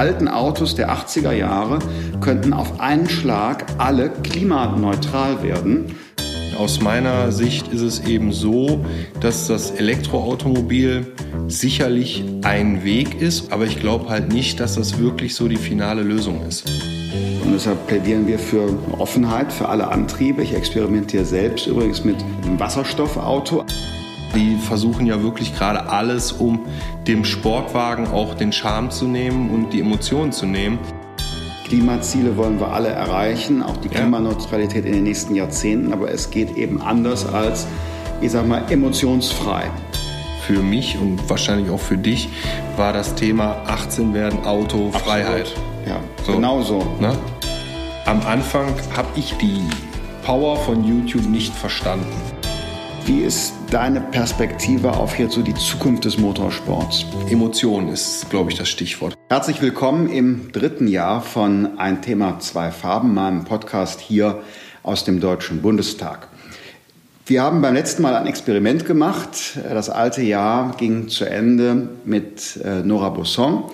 alten Autos der 80er Jahre könnten auf einen Schlag alle klimaneutral werden. Aus meiner Sicht ist es eben so, dass das Elektroautomobil sicherlich ein Weg ist, aber ich glaube halt nicht, dass das wirklich so die finale Lösung ist. Und deshalb plädieren wir für Offenheit für alle Antriebe. Ich experimentiere selbst übrigens mit einem Wasserstoffauto. Die versuchen ja wirklich gerade alles, um dem Sportwagen auch den Charme zu nehmen und die Emotionen zu nehmen. Klimaziele wollen wir alle erreichen, auch die Klimaneutralität in den nächsten Jahrzehnten, aber es geht eben anders als, ich sag mal, emotionsfrei. Für mich und wahrscheinlich auch für dich war das Thema 18 werden Auto Freiheit. Ja, so. genau so. Ne? Am Anfang habe ich die Power von YouTube nicht verstanden. Wie ist deine Perspektive auf jetzt so die Zukunft des Motorsports? Emotion ist, glaube ich, das Stichwort. Herzlich willkommen im dritten Jahr von Ein Thema, zwei Farben, meinem Podcast hier aus dem Deutschen Bundestag. Wir haben beim letzten Mal ein Experiment gemacht. Das alte Jahr ging zu Ende mit äh, Nora Bosson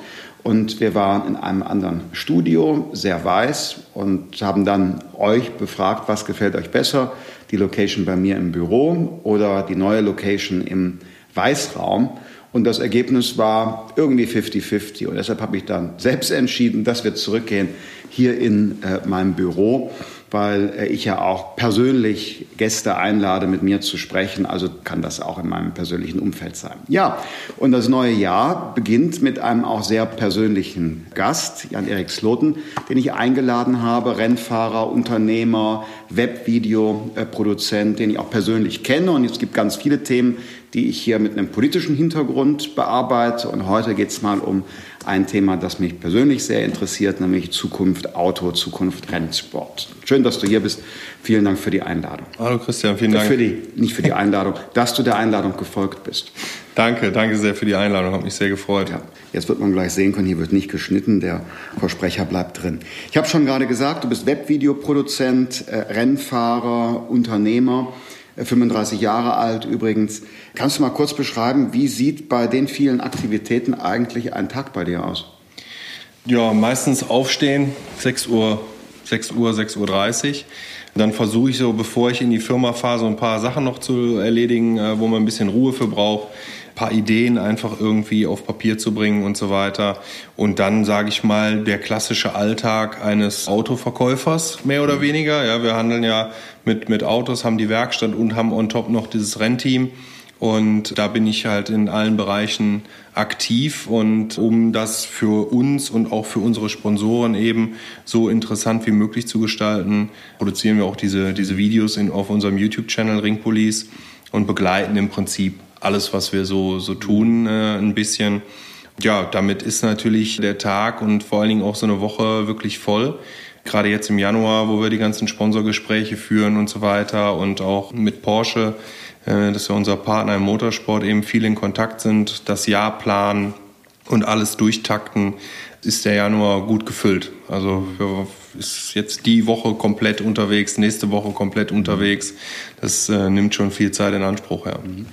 und wir waren in einem anderen Studio, sehr weiß, und haben dann euch befragt, was gefällt euch besser, die Location bei mir im Büro oder die neue Location im Weißraum. Und das Ergebnis war irgendwie 50-50. Und deshalb habe ich dann selbst entschieden, dass wir zurückgehen hier in äh, meinem Büro weil äh, ich ja auch persönlich Gäste einlade, mit mir zu sprechen. Also kann das auch in meinem persönlichen Umfeld sein. Ja, und das neue Jahr beginnt mit einem auch sehr persönlichen Gast, Jan-Erik Sloten, den ich eingeladen habe, Rennfahrer, Unternehmer, Webvideoproduzent, den ich auch persönlich kenne. Und es gibt ganz viele Themen, die ich hier mit einem politischen Hintergrund bearbeite. Und heute geht es mal um ein Thema, das mich persönlich sehr interessiert, nämlich Zukunft Auto, Zukunft Rennsport. Schön, dass du hier bist. Vielen Dank für die Einladung. Hallo Christian, vielen Dank. Für die, nicht für die Einladung, dass du der Einladung gefolgt bist. Danke, danke sehr für die Einladung, hat mich sehr gefreut. Ja, jetzt wird man gleich sehen können, hier wird nicht geschnitten, der Versprecher bleibt drin. Ich habe schon gerade gesagt, du bist Webvideoproduzent, äh, Rennfahrer, Unternehmer. 35 Jahre alt übrigens. Kannst du mal kurz beschreiben, wie sieht bei den vielen Aktivitäten eigentlich ein Tag bei dir aus? Ja, meistens aufstehen, 6 Uhr, 6 Uhr, 6.30 Uhr. Dann versuche ich so, bevor ich in die Firma fahre, so ein paar Sachen noch zu erledigen, äh, wo man ein bisschen Ruhe für braucht paar Ideen einfach irgendwie auf Papier zu bringen und so weiter. Und dann, sage ich mal, der klassische Alltag eines Autoverkäufers, mehr oder weniger. Ja, wir handeln ja mit, mit Autos, haben die Werkstatt und haben on top noch dieses Rennteam. Und da bin ich halt in allen Bereichen aktiv und um das für uns und auch für unsere Sponsoren eben so interessant wie möglich zu gestalten, produzieren wir auch diese, diese Videos in, auf unserem YouTube-Channel Ring Police und begleiten im Prinzip alles, was wir so, so tun, äh, ein bisschen. Ja, damit ist natürlich der Tag und vor allen Dingen auch so eine Woche wirklich voll. Gerade jetzt im Januar, wo wir die ganzen Sponsorgespräche führen und so weiter und auch mit Porsche, äh, dass wir unser Partner im Motorsport eben viel in Kontakt sind, das Jahr planen und alles durchtakten, ist der Januar gut gefüllt. Also ist jetzt die Woche komplett unterwegs, nächste Woche komplett unterwegs. Das äh, nimmt schon viel Zeit in Anspruch. Ja. Mhm.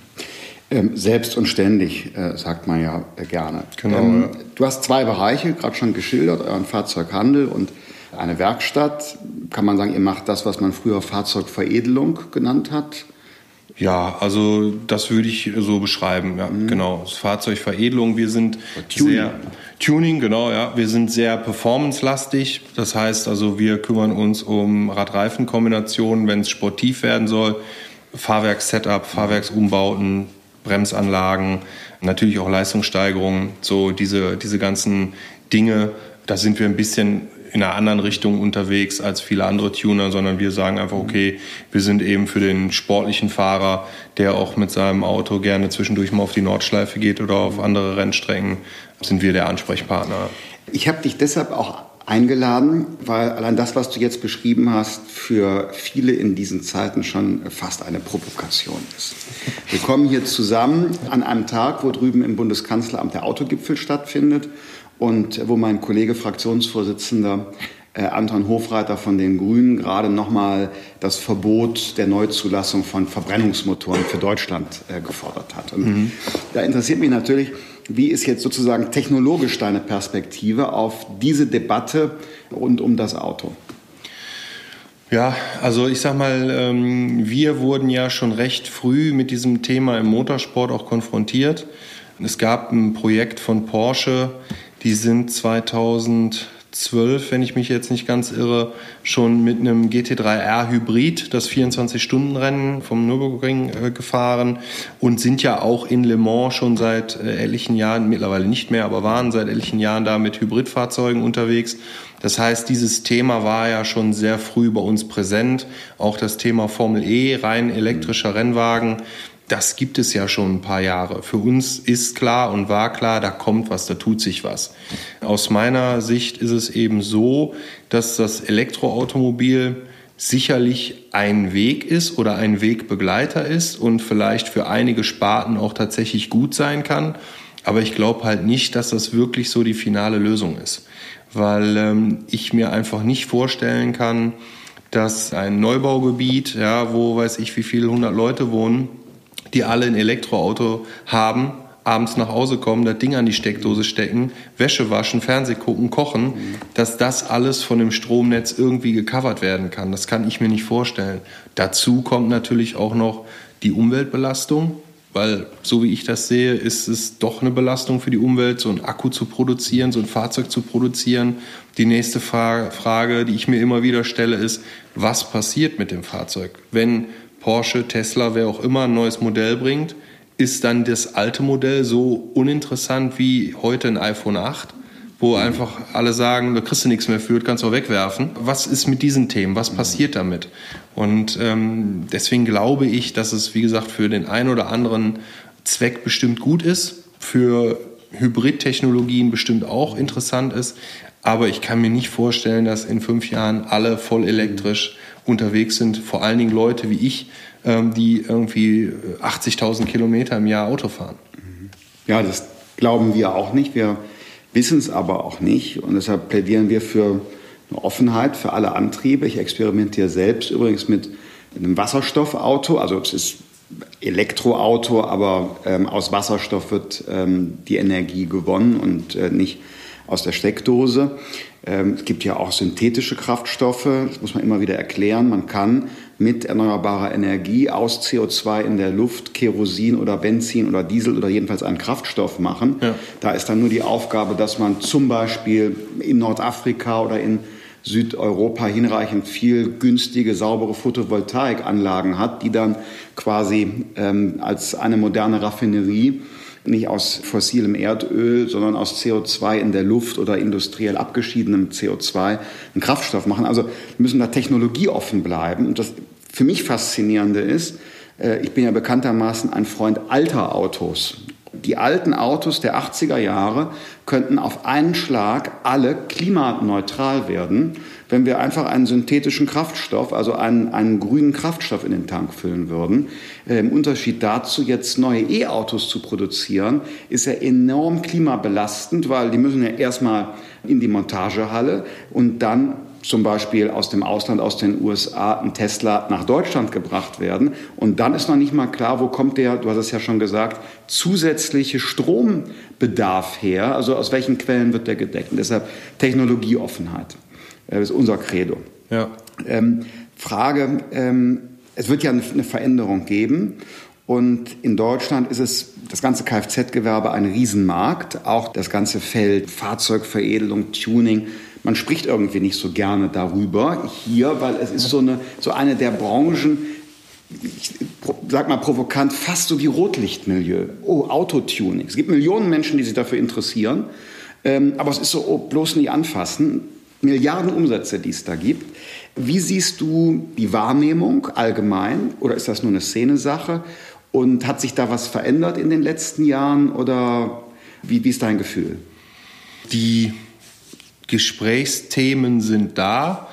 Ähm, selbst und ständig, äh, sagt man ja äh, gerne. Genau, ähm. Du hast zwei Bereiche, gerade schon geschildert, euren Fahrzeughandel und eine Werkstatt. Kann man sagen, ihr macht das, was man früher Fahrzeugveredelung genannt hat? Ja, also das würde ich so beschreiben, ja, mhm. genau. Fahrzeugveredelung, wir sind Tuning. sehr Tuning, genau, ja. Wir sind sehr performance-lastig. Das heißt also, wir kümmern uns um Rad-Reifen-Kombinationen, wenn es sportiv werden soll. Fahrwerkssetup, Fahrwerksumbauten, Bremsanlagen, natürlich auch Leistungssteigerungen, so diese, diese ganzen Dinge. Da sind wir ein bisschen in einer anderen Richtung unterwegs als viele andere Tuner, sondern wir sagen einfach, okay, wir sind eben für den sportlichen Fahrer, der auch mit seinem Auto gerne zwischendurch mal auf die Nordschleife geht oder auf andere Rennstrecken, sind wir der Ansprechpartner. Ich habe dich deshalb auch eingeladen, weil allein das, was du jetzt beschrieben hast, für viele in diesen Zeiten schon fast eine Provokation ist. Wir kommen hier zusammen an einem Tag, wo drüben im Bundeskanzleramt der Autogipfel stattfindet und wo mein Kollege Fraktionsvorsitzender äh, Anton Hofreiter von den Grünen gerade nochmal das Verbot der Neuzulassung von Verbrennungsmotoren für Deutschland äh, gefordert hat. Und mhm. da interessiert mich natürlich, wie ist jetzt sozusagen technologisch deine Perspektive auf diese Debatte rund um das Auto? Ja, also ich sag mal, ähm, wir wurden ja schon recht früh mit diesem Thema im Motorsport auch konfrontiert. Es gab ein Projekt von Porsche, die sind 2000 12, wenn ich mich jetzt nicht ganz irre, schon mit einem GT3R Hybrid das 24-Stunden-Rennen vom Nürburgring äh, gefahren und sind ja auch in Le Mans schon seit äh, etlichen Jahren, mittlerweile nicht mehr, aber waren seit etlichen Jahren da mit Hybridfahrzeugen unterwegs. Das heißt, dieses Thema war ja schon sehr früh bei uns präsent. Auch das Thema Formel E, rein elektrischer Rennwagen das gibt es ja schon ein paar Jahre. Für uns ist klar und war klar, da kommt was, da tut sich was. Aus meiner Sicht ist es eben so, dass das Elektroautomobil sicherlich ein Weg ist oder ein Wegbegleiter ist und vielleicht für einige Sparten auch tatsächlich gut sein kann. Aber ich glaube halt nicht, dass das wirklich so die finale Lösung ist, weil ähm, ich mir einfach nicht vorstellen kann, dass ein Neubaugebiet, ja, wo weiß ich, wie viele hundert Leute wohnen, die alle ein Elektroauto haben, abends nach Hause kommen, das Ding an die Steckdose stecken, Wäsche waschen, Fernseh gucken, kochen, dass das alles von dem Stromnetz irgendwie gecovert werden kann. Das kann ich mir nicht vorstellen. Dazu kommt natürlich auch noch die Umweltbelastung, weil so wie ich das sehe, ist es doch eine Belastung für die Umwelt, so ein Akku zu produzieren, so ein Fahrzeug zu produzieren. Die nächste Frage, die ich mir immer wieder stelle, ist, was passiert mit dem Fahrzeug, wenn Porsche, Tesla, wer auch immer ein neues Modell bringt, ist dann das alte Modell so uninteressant wie heute ein iPhone 8, wo einfach alle sagen, da kriegst du nichts mehr für, kannst du auch wegwerfen. Was ist mit diesen Themen? Was passiert damit? Und ähm, deswegen glaube ich, dass es, wie gesagt, für den einen oder anderen Zweck bestimmt gut ist, für Hybridtechnologien bestimmt auch interessant ist. Aber ich kann mir nicht vorstellen, dass in fünf Jahren alle voll elektrisch unterwegs sind. Vor allen Dingen Leute wie ich, ähm, die irgendwie 80.000 Kilometer im Jahr Auto fahren. Ja, das glauben wir auch nicht. Wir wissen es aber auch nicht. Und deshalb plädieren wir für eine Offenheit für alle Antriebe. Ich experimentiere selbst übrigens mit einem Wasserstoffauto. Also es ist Elektroauto, aber ähm, aus Wasserstoff wird ähm, die Energie gewonnen und äh, nicht aus der Steckdose. Ähm, es gibt ja auch synthetische Kraftstoffe, das muss man immer wieder erklären. Man kann mit erneuerbarer Energie aus CO2 in der Luft Kerosin oder Benzin oder Diesel oder jedenfalls einen Kraftstoff machen. Ja. Da ist dann nur die Aufgabe, dass man zum Beispiel in Nordafrika oder in Südeuropa hinreichend viel günstige, saubere Photovoltaikanlagen hat, die dann quasi ähm, als eine moderne Raffinerie nicht aus fossilem Erdöl, sondern aus CO2 in der Luft oder industriell abgeschiedenem CO2 einen Kraftstoff machen. Also müssen da technologieoffen bleiben. Und das für mich Faszinierende ist, äh, ich bin ja bekanntermaßen ein Freund alter Autos. Die alten Autos der 80er Jahre könnten auf einen Schlag alle klimaneutral werden, wenn wir einfach einen synthetischen Kraftstoff, also einen, einen grünen Kraftstoff in den Tank füllen würden. Äh, Im Unterschied dazu, jetzt neue E-Autos zu produzieren, ist ja enorm klimabelastend, weil die müssen ja erstmal in die Montagehalle und dann zum Beispiel aus dem Ausland, aus den USA, ein Tesla nach Deutschland gebracht werden. Und dann ist noch nicht mal klar, wo kommt der, du hast es ja schon gesagt, zusätzliche Strombedarf her? Also aus welchen Quellen wird der gedeckt? Und deshalb Technologieoffenheit. Das ist unser Credo. Ja. Ähm, Frage, ähm, es wird ja eine Veränderung geben. Und in Deutschland ist es das ganze Kfz-Gewerbe ein Riesenmarkt, auch das ganze Feld Fahrzeugveredelung, Tuning man spricht irgendwie nicht so gerne darüber hier, weil es ist so eine, so eine der Branchen, ich sag mal provokant, fast so wie Rotlichtmilieu. Oh, Autotuning. Es gibt Millionen Menschen, die sich dafür interessieren, ähm, aber es ist so, oh, bloß nie anfassen. Milliarden Umsätze, die es da gibt. Wie siehst du die Wahrnehmung allgemein oder ist das nur eine Szenesache? Und hat sich da was verändert in den letzten Jahren oder wie, wie ist dein Gefühl? Die Gesprächsthemen sind da.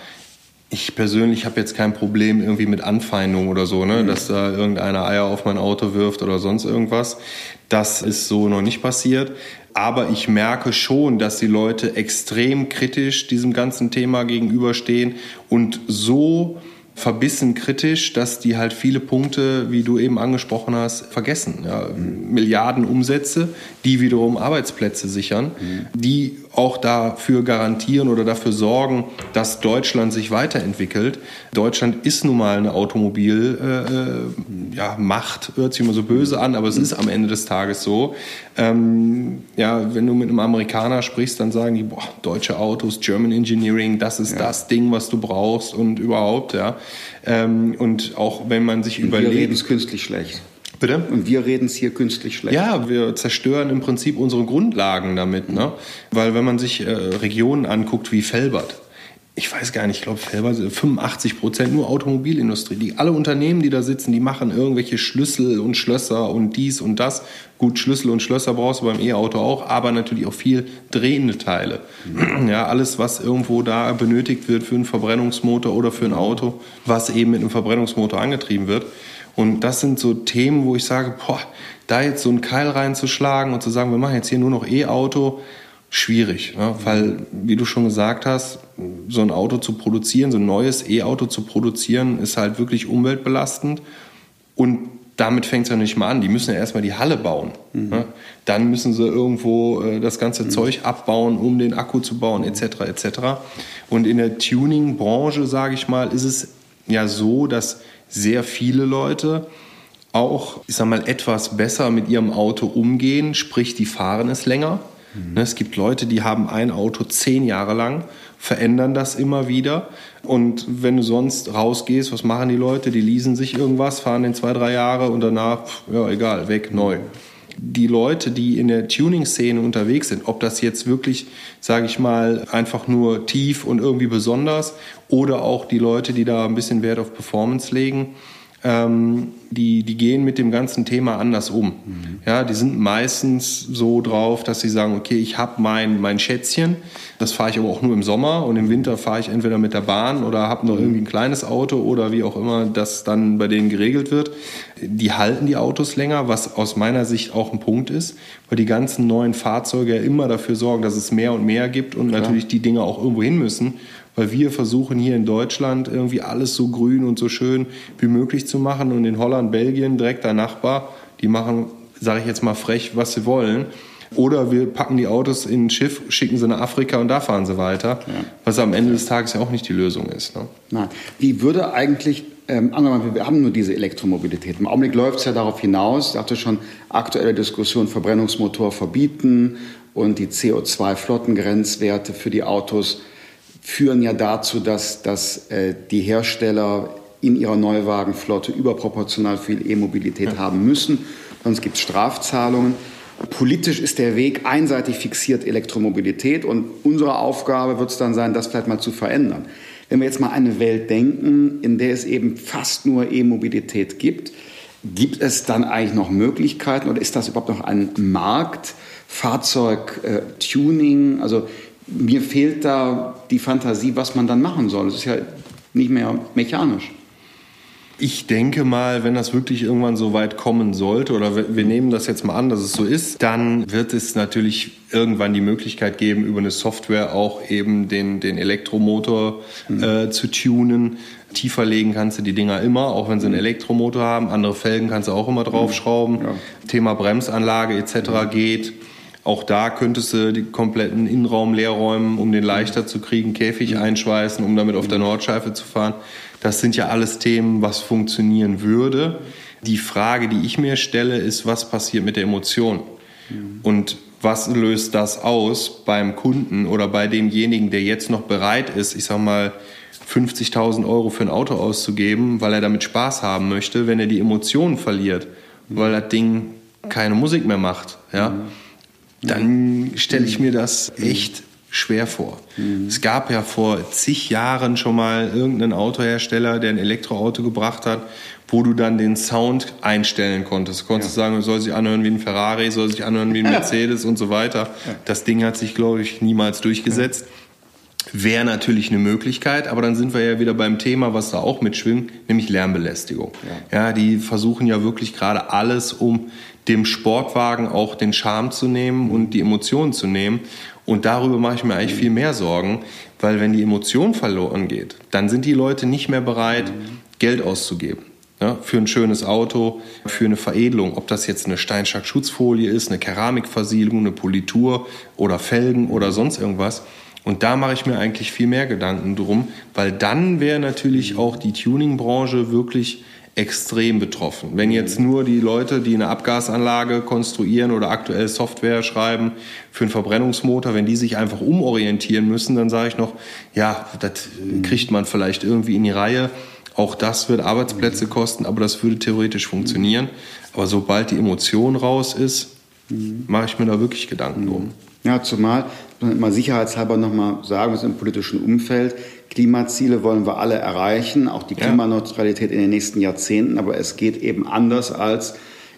Ich persönlich habe jetzt kein Problem irgendwie mit Anfeindung oder so, ne? Mhm. dass da irgendeiner Eier auf mein Auto wirft oder sonst irgendwas. Das ist so noch nicht passiert. Aber ich merke schon, dass die Leute extrem kritisch diesem ganzen Thema gegenüberstehen und so verbissen kritisch, dass die halt viele Punkte, wie du eben angesprochen hast, vergessen. Ja, mhm. Milliarden Umsätze, die wiederum Arbeitsplätze sichern, mhm. die auch dafür garantieren oder dafür sorgen, dass Deutschland sich weiterentwickelt. Deutschland ist nun mal eine Automobilmacht, äh, ja, Macht, hört sich immer so böse an, aber es ist am Ende des Tages so. Ähm, ja, wenn du mit einem Amerikaner sprichst, dann sagen die, boah, deutsche Autos, German Engineering, das ist ja. das Ding, was du brauchst und überhaupt, ja. Ähm, und auch wenn man sich überlegt. Wir reden es künstlich schlecht. Bitte? Und wir reden es hier künstlich schlecht. Ja, wir zerstören im Prinzip unsere Grundlagen damit. Ne? Weil wenn man sich äh, Regionen anguckt wie Felbert, ich weiß gar nicht, ich glaube, Felbert 85 Prozent nur Automobilindustrie. Die, alle Unternehmen, die da sitzen, die machen irgendwelche Schlüssel und Schlösser und dies und das. Gut, Schlüssel und Schlösser brauchst du beim E-Auto auch, aber natürlich auch viel drehende Teile. Mhm. Ja, alles, was irgendwo da benötigt wird für einen Verbrennungsmotor oder für ein Auto, was eben mit einem Verbrennungsmotor angetrieben wird. Und das sind so Themen, wo ich sage, boah, da jetzt so einen Keil reinzuschlagen und zu sagen, wir machen jetzt hier nur noch E-Auto, schwierig. Ne? Weil, wie du schon gesagt hast, so ein Auto zu produzieren, so ein neues E-Auto zu produzieren, ist halt wirklich umweltbelastend. Und damit fängt es ja nicht mal an. Die müssen ja erstmal die Halle bauen. Mhm. Ne? Dann müssen sie irgendwo äh, das ganze mhm. Zeug abbauen, um den Akku zu bauen, etc. etc. Und in der Tuning-Branche, sage ich mal, ist es ja so, dass sehr viele Leute auch, ich sag mal, etwas besser mit ihrem Auto umgehen, sprich, die fahren es länger. Mhm. Es gibt Leute, die haben ein Auto zehn Jahre lang, verändern das immer wieder. Und wenn du sonst rausgehst, was machen die Leute? Die leasen sich irgendwas, fahren den zwei, drei Jahre und danach, ja, egal, weg, neu die Leute, die in der Tuning-Szene unterwegs sind, ob das jetzt wirklich, sage ich mal, einfach nur tief und irgendwie besonders oder auch die Leute, die da ein bisschen Wert auf Performance legen, ähm, die, die gehen mit dem ganzen Thema anders um. Mhm. Ja, die sind meistens so drauf, dass sie sagen, okay, ich habe mein, mein Schätzchen, das fahre ich aber auch nur im Sommer und im Winter fahre ich entweder mit der Bahn oder habe noch irgendwie ein kleines Auto oder wie auch immer das dann bei denen geregelt wird. Die halten die Autos länger, was aus meiner Sicht auch ein Punkt ist, weil die ganzen neuen Fahrzeuge ja immer dafür sorgen, dass es mehr und mehr gibt und Klar. natürlich die Dinge auch irgendwo hin müssen weil wir versuchen hier in Deutschland irgendwie alles so grün und so schön wie möglich zu machen und in Holland, Belgien, direkt der Nachbar, die machen, sage ich jetzt mal frech, was sie wollen. Oder wir packen die Autos in ein Schiff, schicken sie nach Afrika und da fahren sie weiter, ja. was am Ende des Tages ja auch nicht die Lösung ist. Ne? Nein. Wie würde eigentlich, ähm, angenommen, wir haben nur diese Elektromobilität. Im Augenblick läuft es ja darauf hinaus, ich dachte schon, aktuelle Diskussion, Verbrennungsmotor verbieten und die CO2-Flottengrenzwerte für die Autos führen ja dazu, dass, dass äh, die Hersteller in ihrer Neuwagenflotte überproportional viel E-Mobilität ja. haben müssen. Sonst gibt es Strafzahlungen. Politisch ist der Weg einseitig fixiert Elektromobilität und unsere Aufgabe wird es dann sein, das vielleicht mal zu verändern. Wenn wir jetzt mal eine Welt denken, in der es eben fast nur E-Mobilität gibt, gibt es dann eigentlich noch Möglichkeiten oder ist das überhaupt noch ein Markt? Fahrzeugtuning, äh, also mir fehlt da die Fantasie, was man dann machen soll. Es ist ja nicht mehr mechanisch. Ich denke mal, wenn das wirklich irgendwann so weit kommen sollte, oder wir nehmen das jetzt mal an, dass es so ist, dann wird es natürlich irgendwann die Möglichkeit geben, über eine Software auch eben den, den Elektromotor mhm. äh, zu tunen. Tiefer legen kannst du die Dinger immer, auch wenn sie einen mhm. Elektromotor haben. Andere Felgen kannst du auch immer draufschrauben. Ja. Thema Bremsanlage etc. Mhm. geht. Auch da könntest du die kompletten Innenraum leer räumen, um den leichter zu kriegen, Käfig mhm. einschweißen, um damit auf der Nordschleife zu fahren. Das sind ja alles Themen, was funktionieren würde. Die Frage, die ich mir stelle, ist, was passiert mit der Emotion? Mhm. Und was löst das aus beim Kunden oder bei demjenigen, der jetzt noch bereit ist, ich sag mal, 50.000 Euro für ein Auto auszugeben, weil er damit Spaß haben möchte, wenn er die Emotionen verliert, weil das Ding keine Musik mehr macht, ja? Mhm dann stelle ich mir das echt schwer vor. Mhm. Es gab ja vor zig Jahren schon mal irgendeinen Autohersteller, der ein Elektroauto gebracht hat, wo du dann den Sound einstellen konntest. Du konntest ja. sagen, soll sich anhören wie ein Ferrari, soll sich anhören wie ein Mercedes und so weiter. Ja. Das Ding hat sich, glaube ich, niemals durchgesetzt. Wäre natürlich eine Möglichkeit, aber dann sind wir ja wieder beim Thema, was da auch mitschwingt, nämlich Lärmbelästigung. Ja, ja die versuchen ja wirklich gerade alles, um dem Sportwagen auch den Charme zu nehmen und die Emotionen zu nehmen. Und darüber mache ich mir eigentlich viel mehr Sorgen, weil wenn die Emotion verloren geht, dann sind die Leute nicht mehr bereit, Geld auszugeben. Ja, für ein schönes Auto, für eine Veredelung, ob das jetzt eine Steinschlag-Schutzfolie ist, eine Keramikversiegelung, eine Politur oder Felgen oder sonst irgendwas. Und da mache ich mir eigentlich viel mehr Gedanken drum, weil dann wäre natürlich auch die Tuning-Branche wirklich extrem betroffen. Wenn jetzt nur die Leute, die eine Abgasanlage konstruieren oder aktuell Software schreiben für einen Verbrennungsmotor, wenn die sich einfach umorientieren müssen, dann sage ich noch, ja, das kriegt man vielleicht irgendwie in die Reihe. Auch das wird Arbeitsplätze kosten, aber das würde theoretisch funktionieren. Aber sobald die Emotion raus ist, mache ich mir da wirklich Gedanken drum. Ja, zumal, mal sicherheitshalber nochmal sagen, wir sind im politischen Umfeld. Klimaziele wollen wir alle erreichen, auch die Klimaneutralität in den nächsten Jahrzehnten, aber es geht eben anders als,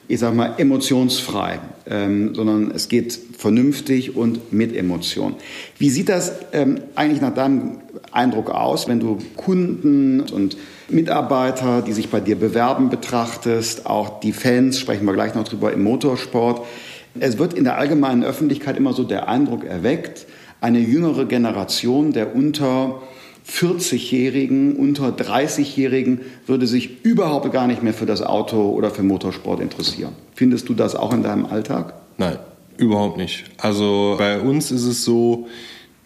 ich sag mal, emotionsfrei, ähm, sondern es geht vernünftig und mit Emotion. Wie sieht das ähm, eigentlich nach deinem Eindruck aus, wenn du Kunden und Mitarbeiter, die sich bei dir bewerben, betrachtest, auch die Fans, sprechen wir gleich noch drüber, im Motorsport? Es wird in der allgemeinen Öffentlichkeit immer so der Eindruck erweckt, eine jüngere Generation der unter 40-Jährigen, unter 30-Jährigen würde sich überhaupt gar nicht mehr für das Auto oder für Motorsport interessieren. Findest du das auch in deinem Alltag? Nein, überhaupt nicht. Also bei uns ist es so,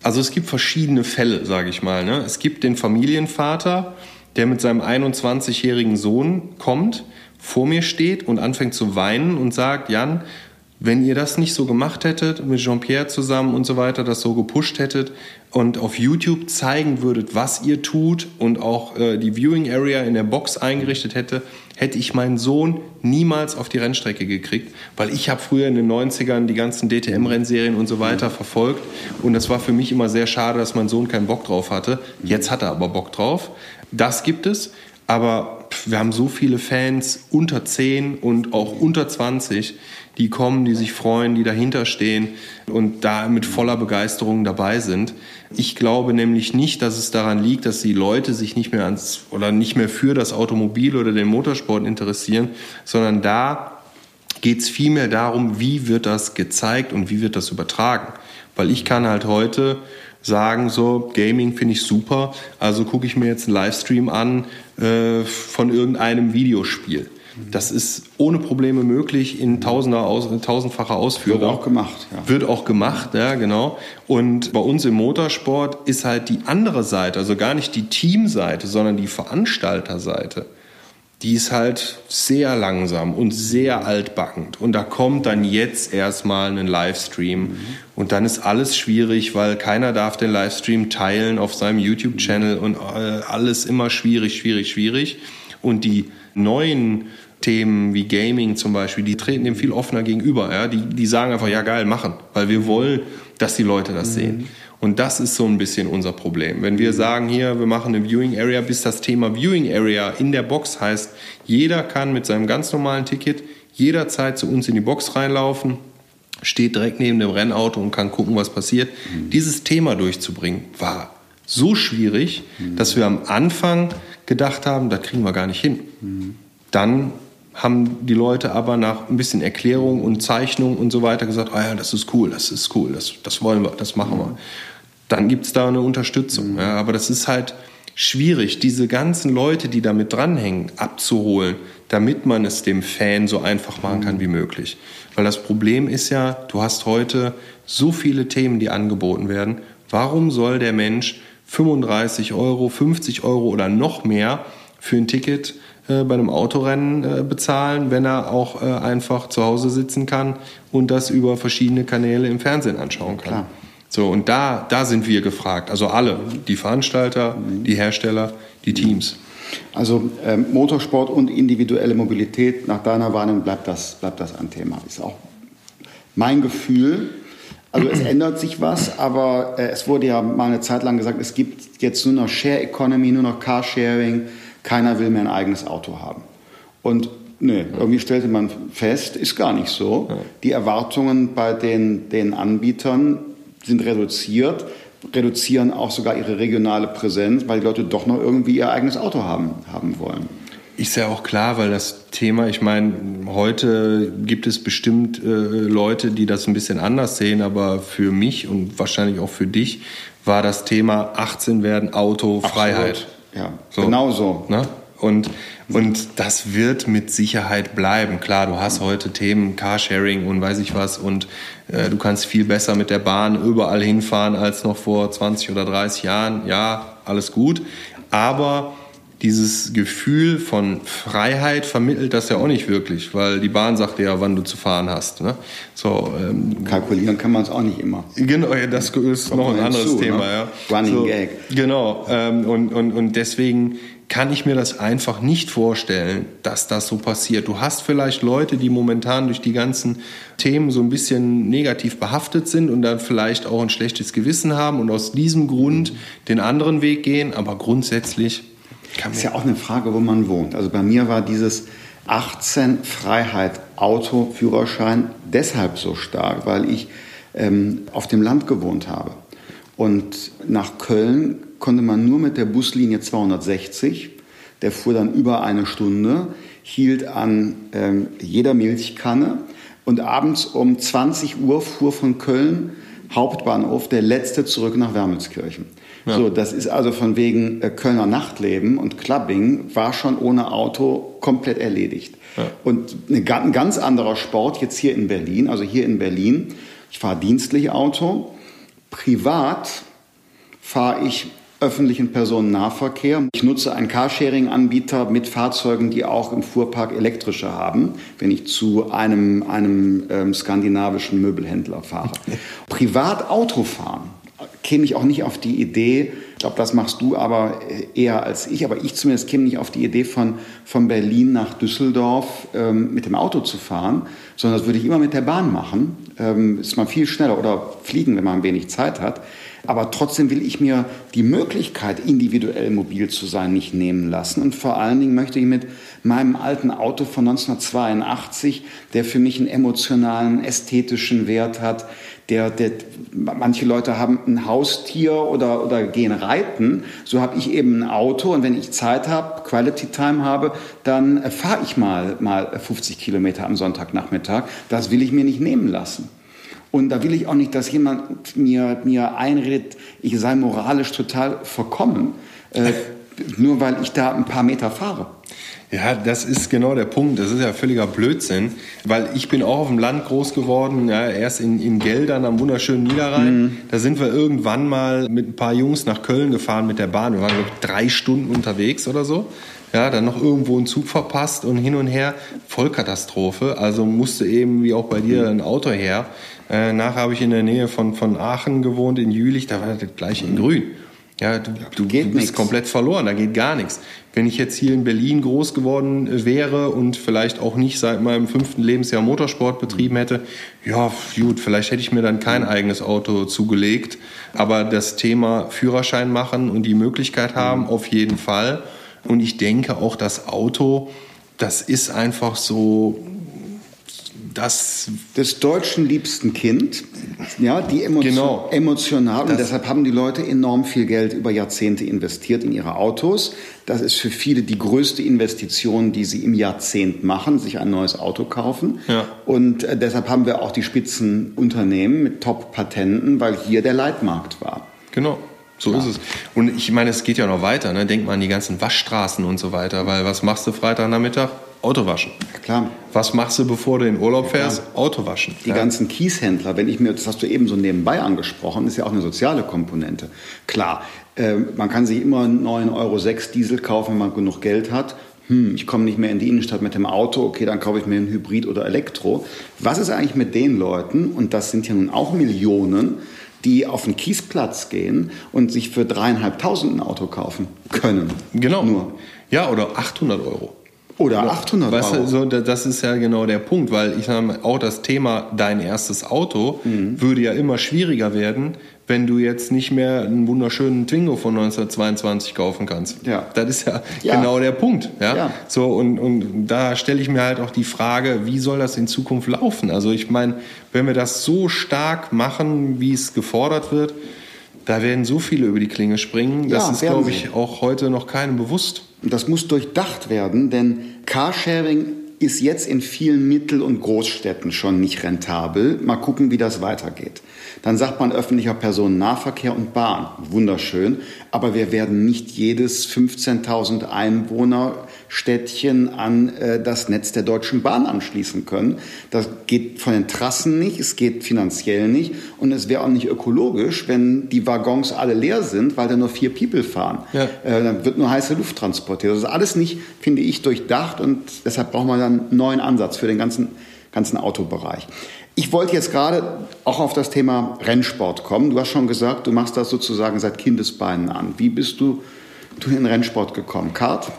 also es gibt verschiedene Fälle, sage ich mal. Ne? Es gibt den Familienvater, der mit seinem 21-jährigen Sohn kommt, vor mir steht und anfängt zu weinen und sagt, Jan, wenn ihr das nicht so gemacht hättet, mit Jean-Pierre zusammen und so weiter, das so gepusht hättet und auf YouTube zeigen würdet, was ihr tut und auch äh, die Viewing Area in der Box eingerichtet hätte, hätte ich meinen Sohn niemals auf die Rennstrecke gekriegt, weil ich habe früher in den 90ern die ganzen DTM-Rennserien und so weiter verfolgt und das war für mich immer sehr schade, dass mein Sohn keinen Bock drauf hatte. Jetzt hat er aber Bock drauf. Das gibt es, aber wir haben so viele Fans unter 10 und auch unter 20, die kommen, die sich freuen, die dahinter stehen und da mit voller Begeisterung dabei sind. Ich glaube nämlich nicht, dass es daran liegt, dass die Leute sich nicht mehr ans oder nicht mehr für das Automobil oder den Motorsport interessieren, sondern da geht es vielmehr darum, wie wird das gezeigt und wie wird das übertragen. Weil ich kann halt heute sagen, so Gaming finde ich super, also gucke ich mir jetzt einen Livestream an äh, von irgendeinem Videospiel. Das ist ohne Probleme möglich in tausender aus, tausendfacher Ausführung. Wird auch gemacht. Ja. Wird auch gemacht, ja, genau. Und bei uns im Motorsport ist halt die andere Seite, also gar nicht die Teamseite, sondern die Veranstalterseite. Die ist halt sehr langsam und sehr altbackend. Und da kommt dann jetzt erstmal ein Livestream. Mhm. Und dann ist alles schwierig, weil keiner darf den Livestream teilen auf seinem YouTube-Channel und äh, alles immer schwierig, schwierig, schwierig. Und die neuen Themen wie Gaming zum Beispiel, die treten dem viel offener gegenüber. Ja? Die, die sagen einfach, ja geil, machen, weil wir wollen, dass die Leute das mhm. sehen. Und das ist so ein bisschen unser Problem. Wenn wir sagen hier, wir machen eine Viewing Area, bis das Thema Viewing Area in der Box heißt, jeder kann mit seinem ganz normalen Ticket jederzeit zu uns in die Box reinlaufen, steht direkt neben dem Rennauto und kann gucken, was passiert. Mhm. Dieses Thema durchzubringen war so schwierig, mhm. dass wir am Anfang gedacht haben, das kriegen wir gar nicht hin. Mhm. Dann haben die Leute aber nach ein bisschen Erklärung und Zeichnung und so weiter gesagt, ah ja, das ist cool, das ist cool, das, das wollen wir, das machen wir. Dann gibt es da eine Unterstützung. Mhm. Ja, aber das ist halt schwierig, diese ganzen Leute, die damit dranhängen, abzuholen, damit man es dem Fan so einfach machen kann wie möglich. Weil das Problem ist ja, du hast heute so viele Themen, die angeboten werden. Warum soll der Mensch 35 Euro, 50 Euro oder noch mehr für ein Ticket äh, bei einem Autorennen äh, bezahlen, wenn er auch äh, einfach zu Hause sitzen kann und das über verschiedene Kanäle im Fernsehen anschauen kann. Klar. So, und da, da sind wir gefragt. Also alle, die Veranstalter, die Hersteller, die Teams. Also ähm, Motorsport und individuelle Mobilität, nach deiner Warnung bleibt das, bleibt das ein Thema. Ist auch mein Gefühl. Also es ändert sich was, aber äh, es wurde ja mal eine Zeit lang gesagt, es gibt jetzt nur noch Share Economy, nur noch Carsharing keiner will mehr ein eigenes Auto haben. Und nee, irgendwie stellte man fest, ist gar nicht so. Die Erwartungen bei den, den Anbietern sind reduziert. reduzieren auch sogar ihre regionale Präsenz, weil die Leute doch noch irgendwie ihr eigenes Auto haben, haben wollen. Ist ja auch klar, weil das Thema, ich meine, heute gibt es bestimmt äh, Leute, die das ein bisschen anders sehen, aber für mich und wahrscheinlich auch für dich war das Thema 18 werden Auto Freiheit. Ja, so, genau so. Ne? Und, und das wird mit Sicherheit bleiben. Klar, du hast heute Themen Carsharing und weiß ich was und äh, du kannst viel besser mit der Bahn überall hinfahren als noch vor 20 oder 30 Jahren. Ja, alles gut. Aber dieses Gefühl von Freiheit vermittelt das ja auch nicht wirklich, weil die Bahn sagt ja, wann du zu fahren hast. Ne? So, ähm, Kalkulieren kann man es auch nicht immer. Genau, das ist Kommt noch ein anderes hinzu, Thema. Ne? Ja. Running so, Gag. Genau, ähm, und, und, und deswegen kann ich mir das einfach nicht vorstellen, dass das so passiert. Du hast vielleicht Leute, die momentan durch die ganzen Themen so ein bisschen negativ behaftet sind und dann vielleicht auch ein schlechtes Gewissen haben und aus diesem Grund den anderen Weg gehen, aber grundsätzlich kann ist ja auch eine Frage, wo man wohnt. Also bei mir war dieses 18 Freiheit Auto Führerschein deshalb so stark, weil ich ähm, auf dem Land gewohnt habe. Und nach Köln konnte man nur mit der Buslinie 260, der fuhr dann über eine Stunde, hielt an ähm, jeder Milchkanne und abends um 20 Uhr fuhr von Köln Hauptbahnhof der letzte zurück nach Wermelskirchen. Ja. So, das ist also von wegen äh, Kölner Nachtleben und Clubbing war schon ohne Auto komplett erledigt. Ja. Und eine, ein ganz anderer Sport jetzt hier in Berlin, also hier in Berlin, ich fahre dienstlich Auto, privat fahre ich öffentlichen Personennahverkehr. Ich nutze einen Carsharing-Anbieter mit Fahrzeugen, die auch im Fuhrpark elektrische haben, wenn ich zu einem, einem ähm, skandinavischen Möbelhändler fahre. Privat Auto fahren käme ich auch nicht auf die Idee, ich glaube, das machst du aber eher als ich, aber ich zumindest käme nicht auf die Idee, von, von Berlin nach Düsseldorf ähm, mit dem Auto zu fahren, sondern das würde ich immer mit der Bahn machen. Ähm, ist man viel schneller oder fliegen, wenn man wenig Zeit hat. Aber trotzdem will ich mir die Möglichkeit, individuell mobil zu sein, nicht nehmen lassen. Und vor allen Dingen möchte ich mit meinem alten Auto von 1982, der für mich einen emotionalen, ästhetischen Wert hat, der, der, manche Leute haben ein Haustier oder, oder gehen reiten. So habe ich eben ein Auto und wenn ich Zeit habe, Quality Time habe, dann fahre ich mal, mal 50 Kilometer am Sonntagnachmittag. Das will ich mir nicht nehmen lassen. Und da will ich auch nicht, dass jemand mir, mir einredet, ich sei moralisch total verkommen, äh, nur weil ich da ein paar Meter fahre. Ja, das ist genau der Punkt. Das ist ja völliger Blödsinn, weil ich bin auch auf dem Land groß geworden, ja, erst in, in Geldern am wunderschönen Niederrhein. Mhm. Da sind wir irgendwann mal mit ein paar Jungs nach Köln gefahren mit der Bahn. Wir waren, glaube ich, drei Stunden unterwegs oder so. Ja, dann noch irgendwo einen Zug verpasst und hin und her. Vollkatastrophe. Also musste eben, wie auch bei dir, ein Auto her. Äh, nachher habe ich in der Nähe von, von Aachen gewohnt, in Jülich. Da war das gleiche in Grün. Ja, du, du, du bist nix. komplett verloren, da geht gar nichts. Wenn ich jetzt hier in Berlin groß geworden äh, wäre und vielleicht auch nicht seit meinem fünften Lebensjahr Motorsport betrieben hätte, ja, gut, vielleicht hätte ich mir dann kein eigenes Auto zugelegt. Aber das Thema Führerschein machen und die Möglichkeit haben, mhm. auf jeden Fall. Und ich denke auch, das Auto, das ist einfach so das des deutschen liebsten Kind, ja, die Emotion, genau. emotional und deshalb haben die Leute enorm viel Geld über Jahrzehnte investiert in ihre Autos. Das ist für viele die größte Investition, die sie im Jahrzehnt machen, sich ein neues Auto kaufen. Ja. Und äh, deshalb haben wir auch die Spitzenunternehmen mit Top-Patenten, weil hier der Leitmarkt war. Genau. So ja. ist es. Und ich meine, es geht ja noch weiter. Ne? Denk mal an die ganzen Waschstraßen und so weiter. Weil was machst du Freitagnachmittag? Auto waschen. Klar. Was machst du, bevor du in Urlaub fährst? Ja, Auto waschen. Die ja. ganzen Kieshändler, wenn ich mir, das hast du eben so nebenbei angesprochen, ist ja auch eine soziale Komponente. Klar, äh, man kann sich immer einen 9,06 Euro Diesel kaufen, wenn man genug Geld hat. Hm, ich komme nicht mehr in die Innenstadt mit dem Auto, okay, dann kaufe ich mir ein Hybrid oder Elektro. Was ist eigentlich mit den Leuten, und das sind ja nun auch Millionen, die auf den Kiesplatz gehen und sich für dreieinhalbtausend ein Auto kaufen können? Genau. Nur. Ja, oder 800 Euro. Oder 800 weißt Euro. Du, so, das ist ja genau der Punkt, weil ich sage auch das Thema dein erstes Auto mhm. würde ja immer schwieriger werden, wenn du jetzt nicht mehr einen wunderschönen Twingo von 1922 kaufen kannst. Ja. Das ist ja, ja. genau der Punkt. Ja? ja. So, und, und da stelle ich mir halt auch die Frage, wie soll das in Zukunft laufen? Also ich meine, wenn wir das so stark machen, wie es gefordert wird, Da werden so viele über die Klinge springen. Das Ja, ist, glaube ich, auch heute noch keinem bewusst. Das muss durchdacht werden, denn Carsharing ist jetzt in vielen Mittel- und Großstädten schon nicht rentabel. Mal gucken, wie das weitergeht. Dann sagt man öffentlicher Personennahverkehr und Bahn. Wunderschön. Aber wir werden nicht jedes 15.000 Einwohner Städtchen an äh, das Netz der Deutschen Bahn anschließen können. Das geht von den Trassen nicht, es geht finanziell nicht und es wäre auch nicht ökologisch, wenn die Waggons alle leer sind, weil da nur vier People fahren. Ja. Äh, dann wird nur heiße Luft transportiert. Das ist alles nicht, finde ich, durchdacht und deshalb braucht man einen neuen Ansatz für den ganzen, ganzen Autobereich. Ich wollte jetzt gerade auch auf das Thema Rennsport kommen. Du hast schon gesagt, du machst das sozusagen seit Kindesbeinen an. Wie bist du, du in den Rennsport gekommen? Kart?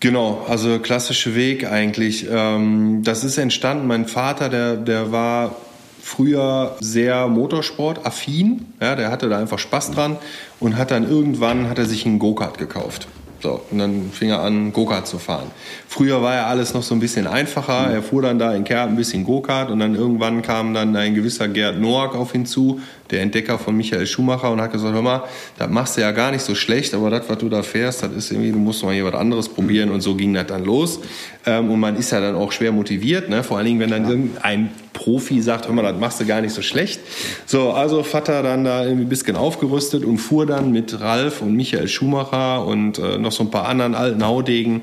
Genau, also klassische Weg eigentlich. Ähm, das ist entstanden, mein Vater, der, der war früher sehr Motorsport-affin. Ja, der hatte da einfach Spaß dran und hat dann irgendwann hat er sich einen Go-Kart gekauft. So, und dann fing er an, Go-Kart zu fahren. Früher war ja alles noch so ein bisschen einfacher. Er fuhr dann da in Kerb ein bisschen Go-Kart und dann irgendwann kam dann ein gewisser Gerd Noack auf ihn zu, der Entdecker von Michael Schumacher und hat gesagt, hör mal, das machst du ja gar nicht so schlecht, aber das, was du da fährst, das ist irgendwie, du musst mal hier was anderes probieren und so ging das dann los. Ähm, und man ist ja dann auch schwer motiviert, ne? vor allen Dingen, wenn dann irgendein Profi sagt, hör mal, das machst du gar nicht so schlecht. So, also Vater dann da irgendwie ein bisschen aufgerüstet und fuhr dann mit Ralf und Michael Schumacher und äh, noch so ein paar anderen alten Haudegen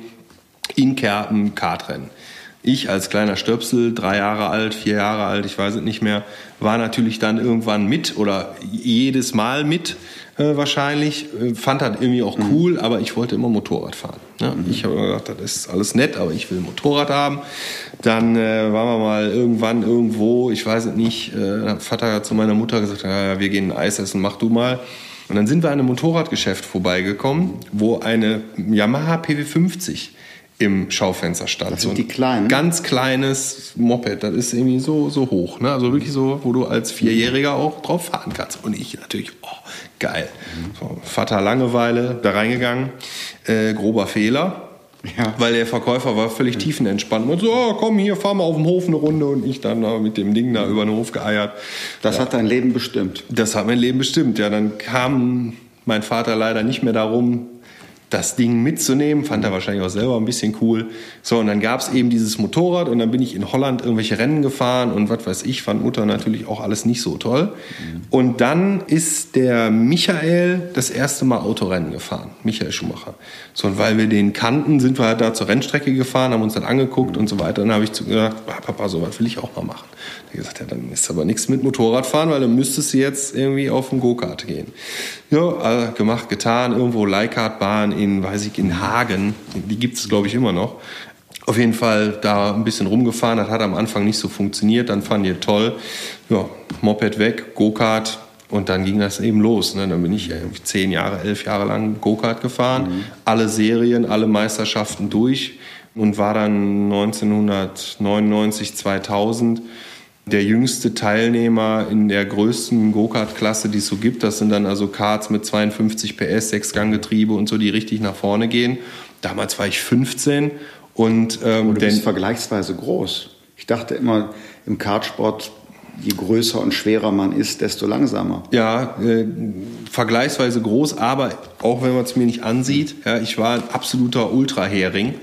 in Kerpen Kartrennen. Ich als kleiner Stöpsel, drei Jahre alt, vier Jahre alt, ich weiß es nicht mehr, war natürlich dann irgendwann mit oder jedes Mal mit äh, wahrscheinlich. Äh, fand das irgendwie auch cool, aber ich wollte immer Motorrad fahren. Ne? Ich habe gedacht, das ist alles nett, aber ich will ein Motorrad haben. Dann äh, waren wir mal irgendwann irgendwo, ich weiß es nicht, äh, Vater hat zu meiner Mutter gesagt, ja, wir gehen ein Eis essen, mach du mal. Und dann sind wir an einem Motorradgeschäft vorbeigekommen, wo eine Yamaha PW50 im Schaufenster stand. Das sind So die kleinen? Ganz kleines Moped, das ist irgendwie so, so hoch. Ne? Also wirklich so, wo du als Vierjähriger auch drauf fahren kannst. Und ich natürlich, oh, geil. So, Vater Langeweile, da reingegangen. Äh, grober Fehler. Ja. Weil der Verkäufer war völlig tiefenentspannt und so, oh, komm hier, fahr mal auf dem Hof eine Runde und ich dann da mit dem Ding da über den Hof geeiert. Das hat dein Leben bestimmt. Das hat mein Leben bestimmt. Ja, dann kam mein Vater leider nicht mehr darum, das Ding mitzunehmen. Fand er wahrscheinlich auch selber ein bisschen cool. So, und dann gab es eben dieses Motorrad und dann bin ich in Holland irgendwelche Rennen gefahren und was weiß ich, fand Mutter natürlich auch alles nicht so toll. Und dann ist der Michael das erste Mal Autorennen gefahren, Michael Schumacher. So, und weil wir den kannten, sind wir halt da zur Rennstrecke gefahren, haben uns dann angeguckt und so weiter. Dann habe ich zu gesagt, ah, Papa, sowas will ich auch mal machen. Er hat gesagt, ja, dann ist aber nichts mit Motorradfahren, weil dann müsstest du jetzt irgendwie auf den Go-Kart gehen. Ja, äh, gemacht, getan, irgendwo Leikartbahn in, weiß ich, in Hagen. Die gibt es, glaube ich, immer noch. Auf jeden Fall da ein bisschen rumgefahren, das hat am Anfang nicht so funktioniert, dann fand ich toll. Ja, Moped weg, Go-Kart und dann ging das eben los. Ne? Dann bin ich irgendwie zehn Jahre, elf Jahre lang Go-Kart gefahren, alle Serien, alle Meisterschaften durch und war dann 1999, 2000 der jüngste Teilnehmer in der größten Go-Kart-Klasse, die es so gibt. Das sind dann also Karts mit 52 PS, Sechsganggetriebe und so, die richtig nach vorne gehen. Damals war ich 15 und ähm, Du bist vergleichsweise groß. Ich dachte immer, im Kartsport, je größer und schwerer man ist, desto langsamer. Ja, äh, vergleichsweise groß, aber auch wenn man es mir nicht ansieht, ja, ich war ein absoluter Ultrahering,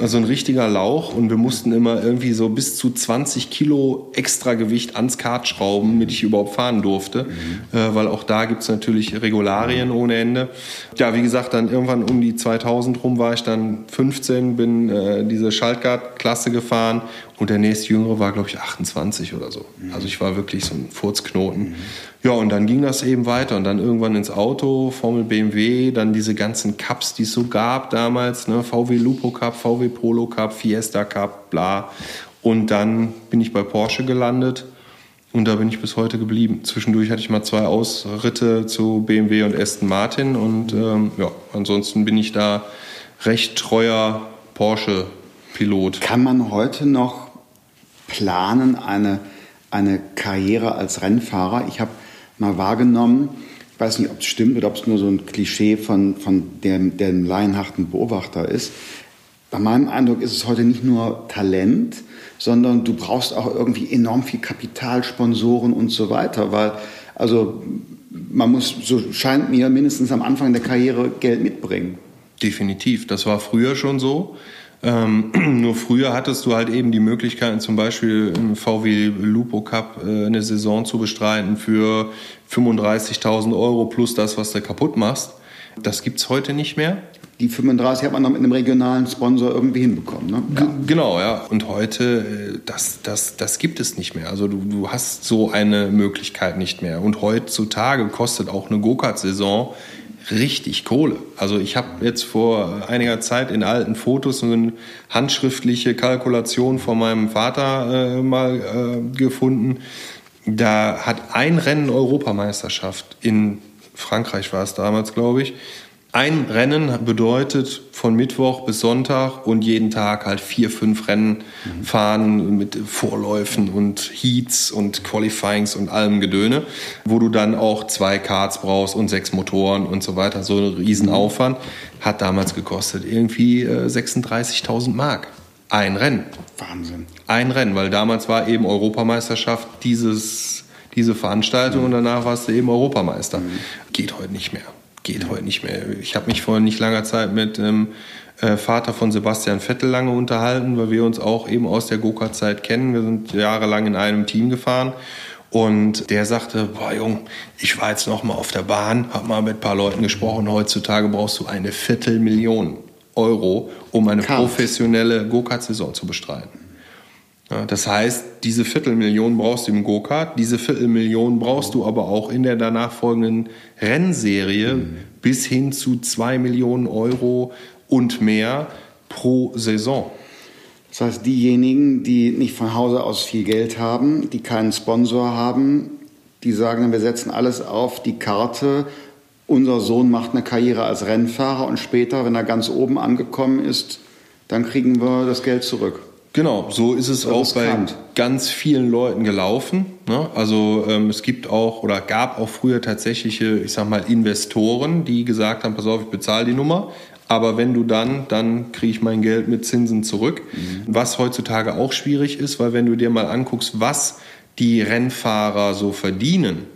also ein richtiger Lauch. Und wir mussten immer irgendwie so bis zu 20 Kilo Extragewicht ans Kart schrauben, damit ich überhaupt fahren durfte, äh, weil auch da gibt's natürlich Regularien ohne Ende. Ja, wie gesagt, dann irgendwann um die 2000 rum war ich dann 15, bin äh, diese Schaltgard-Klasse gefahren. Und der nächste Jüngere war, glaube ich, 28 oder so. Also ich war wirklich so ein Furzknoten. Ja, und dann ging das eben weiter. Und dann irgendwann ins Auto, Formel BMW, dann diese ganzen Cups, die es so gab damals, ne? VW Lupo Cup, VW Polo Cup, Fiesta Cup, bla. Und dann bin ich bei Porsche gelandet und da bin ich bis heute geblieben. Zwischendurch hatte ich mal zwei Ausritte zu BMW und Aston Martin und ähm, ja, ansonsten bin ich da recht treuer Porsche-Pilot. Kann man heute noch planen, eine, eine Karriere als Rennfahrer? Ich habe mal wahrgenommen, ich weiß nicht, ob es stimmt oder ob es nur so ein Klischee von, von dem, dem laienhaften Beobachter ist. Bei meinem Eindruck ist es heute nicht nur Talent, sondern du brauchst auch irgendwie enorm viel Kapital, Sponsoren und so weiter, weil also man muss, so scheint mir, mindestens am Anfang der Karriere Geld mitbringen. Definitiv, das war früher schon so. Ähm, nur früher hattest du halt eben die Möglichkeit, zum Beispiel im VW Lupo Cup äh, eine Saison zu bestreiten für 35.000 Euro plus das, was du kaputt machst. Das gibt es heute nicht mehr. Die 35 hat man noch mit einem regionalen Sponsor irgendwie hinbekommen. Ne? Ja. Genau, ja. Und heute, äh, das, das, das gibt es nicht mehr. Also du, du hast so eine Möglichkeit nicht mehr. Und heutzutage kostet auch eine Go-Kart-Saison richtig Kohle. Also ich habe jetzt vor einiger Zeit in alten Fotos eine handschriftliche Kalkulation von meinem Vater äh, mal äh, gefunden. Da hat ein Rennen Europameisterschaft in Frankreich war es damals, glaube ich, ein Rennen bedeutet von Mittwoch bis Sonntag und jeden Tag halt vier, fünf Rennen mhm. fahren mit Vorläufen und Heats und Qualifyings und allem Gedöne, wo du dann auch zwei Karts brauchst und sechs Motoren und so weiter. So ein Riesenaufwand. Hat damals gekostet irgendwie äh, 36.000 Mark. Ein Rennen. Wahnsinn. Ein Rennen, weil damals war eben Europameisterschaft dieses, diese Veranstaltung mhm. und danach warst du eben Europameister. Mhm. Geht heute nicht mehr geht heute nicht mehr. Ich habe mich vor nicht langer Zeit mit dem äh, Vater von Sebastian Vettel lange unterhalten, weil wir uns auch eben aus der Go-Kart-Zeit kennen. Wir sind jahrelang in einem Team gefahren. Und der sagte, boah Jung, ich war jetzt noch mal auf der Bahn, habe mal mit ein paar Leuten gesprochen. Heutzutage brauchst du eine Viertelmillion Euro, um eine Kart. professionelle Go-Kart-Saison zu bestreiten. Das heißt, diese Viertelmillion brauchst du im Go-Kart, diese Viertelmillion brauchst du aber auch in der danach folgenden Rennserie mhm. bis hin zu zwei Millionen Euro und mehr pro Saison. Das heißt, diejenigen, die nicht von Hause aus viel Geld haben, die keinen Sponsor haben, die sagen, wir setzen alles auf die Karte. Unser Sohn macht eine Karriere als Rennfahrer und später, wenn er ganz oben angekommen ist, dann kriegen wir das Geld zurück. Genau, so ist es auch bei ganz vielen Leuten gelaufen. Ne? Also ähm, es gibt auch oder gab auch früher tatsächliche, ich sag mal, Investoren, die gesagt haben, pass auf, ich bezahle die Nummer, aber wenn du dann, dann kriege ich mein Geld mit Zinsen zurück. Mhm. Was heutzutage auch schwierig ist, weil wenn du dir mal anguckst, was die Rennfahrer so verdienen,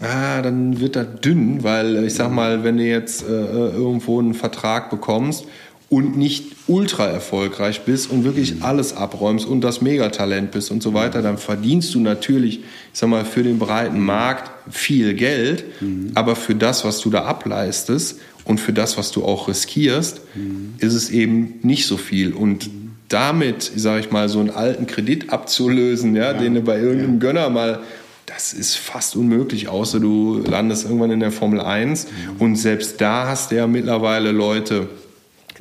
ah, dann wird das dünn, weil ich sag mal, wenn du jetzt äh, äh irgendwo einen Vertrag bekommst und nicht ultra erfolgreich bist und wirklich alles abräumst und das Megatalent bist und so weiter, dann verdienst du natürlich, ich sag mal, für den breiten Markt viel Geld, mhm. aber für das, was du da ableistest und für das, was du auch riskierst, mhm. ist es eben nicht so viel. Und damit, sage ich mal, so einen alten Kredit abzulösen, ja, ja. den du bei irgendeinem ja. Gönner mal das ist fast unmöglich, außer du landest irgendwann in der Formel 1. Mhm. Und selbst da hast du ja mittlerweile Leute,